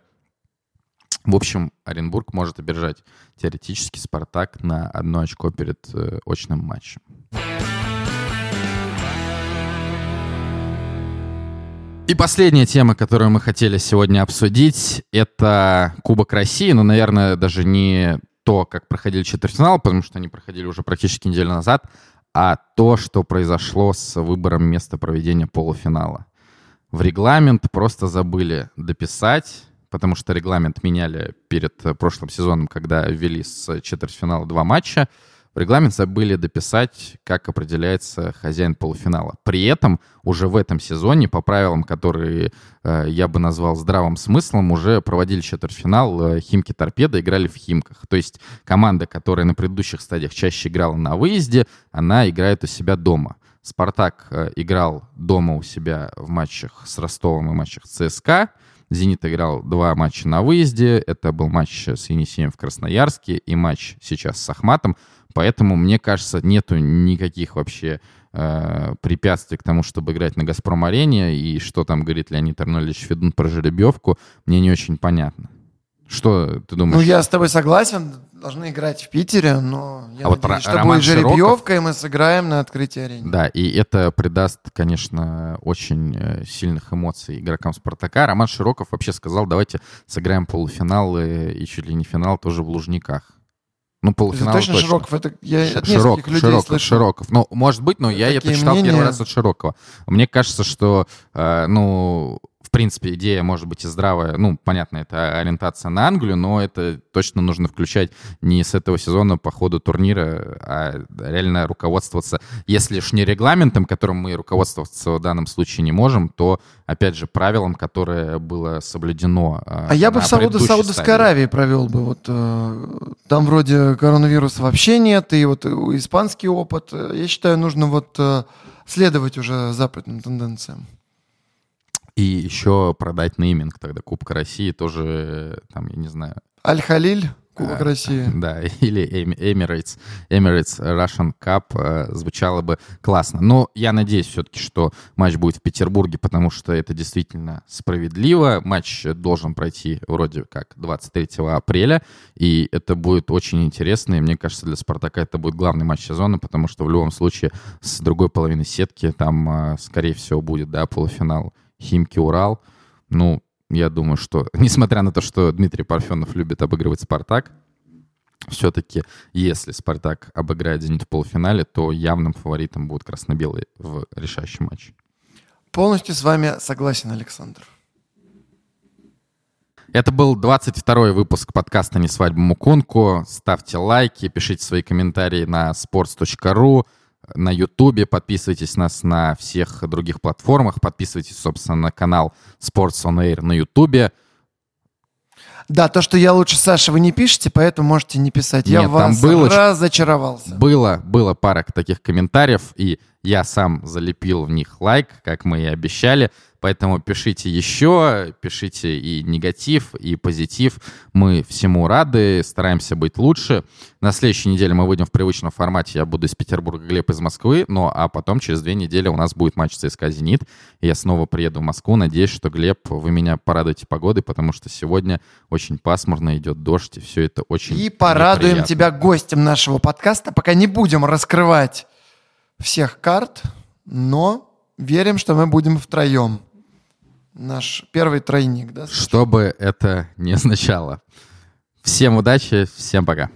В общем, Оренбург может обижать теоретически Спартак на одно очко перед э, очным матчем. И последняя тема, которую мы хотели сегодня обсудить, это Кубок России. Ну, наверное, даже не то, как проходили четвертьфинал, потому что они проходили уже практически неделю назад, а то, что произошло с выбором места проведения полуфинала. В регламент просто забыли дописать потому что регламент меняли перед э, прошлым сезоном, когда ввели с четвертьфинала два матча. В регламент забыли дописать, как определяется хозяин полуфинала. При этом уже в этом сезоне, по правилам, которые э, я бы назвал здравым смыслом, уже проводили четвертьфинал э, Химки Торпеда, играли в Химках. То есть команда, которая на предыдущих стадиях чаще играла на выезде, она играет у себя дома. Спартак э, играл дома у себя в матчах с Ростовом и матчах ЦСКА. «Зенит» играл два матча на выезде. Это был матч с Енисеем в Красноярске и матч сейчас с Ахматом. Поэтому, мне кажется, нету никаких вообще э, препятствий к тому, чтобы играть на «Газпром-арене». И что там говорит Леонид Арнольдович Федун про жеребьевку, мне не очень понятно. Что ты думаешь? Ну, я с тобой согласен должны играть в Питере, но я а надеюсь, вот что Роман будет жеребьевка, и мы сыграем на открытии арены. Да, и это придаст, конечно, очень э, сильных эмоций игрокам Спартака. Роман Широков вообще сказал, давайте сыграем полуфинал и чуть ли не финал тоже в Лужниках. Ну, полуфинал точно, точно Широков, это я от Широк, людей Широков, слышу. Широков. Ну, может быть, но я это читал мнения... первый раз от Широкого. Мне кажется, что, э, ну, принципе, идея может быть и здравая. Ну, понятно, это ориентация на Англию, но это точно нужно включать не с этого сезона по ходу турнира, а реально руководствоваться, если уж не регламентом, которым мы руководствоваться в данном случае не можем, то, опять же, правилам, которое было соблюдено. А, а я бы в Сауд, Саудовской Аравии провел бы. Вот, э, там вроде коронавируса вообще нет, и вот испанский опыт. Я считаю, нужно вот э, следовать уже западным тенденциям. И еще продать нейминг тогда Кубка России тоже, там, я не знаю. Аль-Халиль, Кубок а, России. <laughs> Да, или Emirates, Emirates Russian Cup э, звучало бы классно. Но я надеюсь все-таки, что матч будет в Петербурге, потому что это действительно справедливо. Матч должен пройти вроде как 23 апреля, и это будет очень интересно. И мне кажется, для Спартака это будет главный матч сезона, потому что в любом случае с другой половины сетки там, э, скорее всего, будет да, полуфинал Химки Урал. Ну, я думаю, что, <laughs> несмотря на то, что Дмитрий Парфенов любит обыгрывать «Спартак», все-таки, если «Спартак» обыграет «Зенит» в полуфинале, то явным фаворитом будут красно-белые в решающем матче. Полностью с вами согласен, Александр. Это был 22-й выпуск подкаста «Не свадьба Мукунку». Ставьте лайки, пишите свои комментарии на sports.ru на Ютубе, подписывайтесь нас на всех других платформах, подписывайтесь, собственно, на канал Sports on Air на Ютубе. Да, то, что я лучше Саша, вы не пишете, поэтому можете не писать. Нет, я вас было, разочаровался. Было, было пара таких комментариев, и я сам залепил в них лайк, как мы и обещали. Поэтому пишите еще, пишите и негатив, и позитив. Мы всему рады, стараемся быть лучше. На следующей неделе мы выйдем в привычном формате. Я буду из Петербурга, Глеб из Москвы. Ну, а потом через две недели у нас будет матч ЦСКА «Зенит». Я снова приеду в Москву. Надеюсь, что, Глеб, вы меня порадуете погодой, потому что сегодня очень пасмурно, идет дождь, и все это очень И порадуем неприятно. тебя гостем нашего подкаста. Пока не будем раскрывать всех карт, но верим, что мы будем втроем наш первый тройник, да? Что бы это ни означало. Всем удачи, всем пока.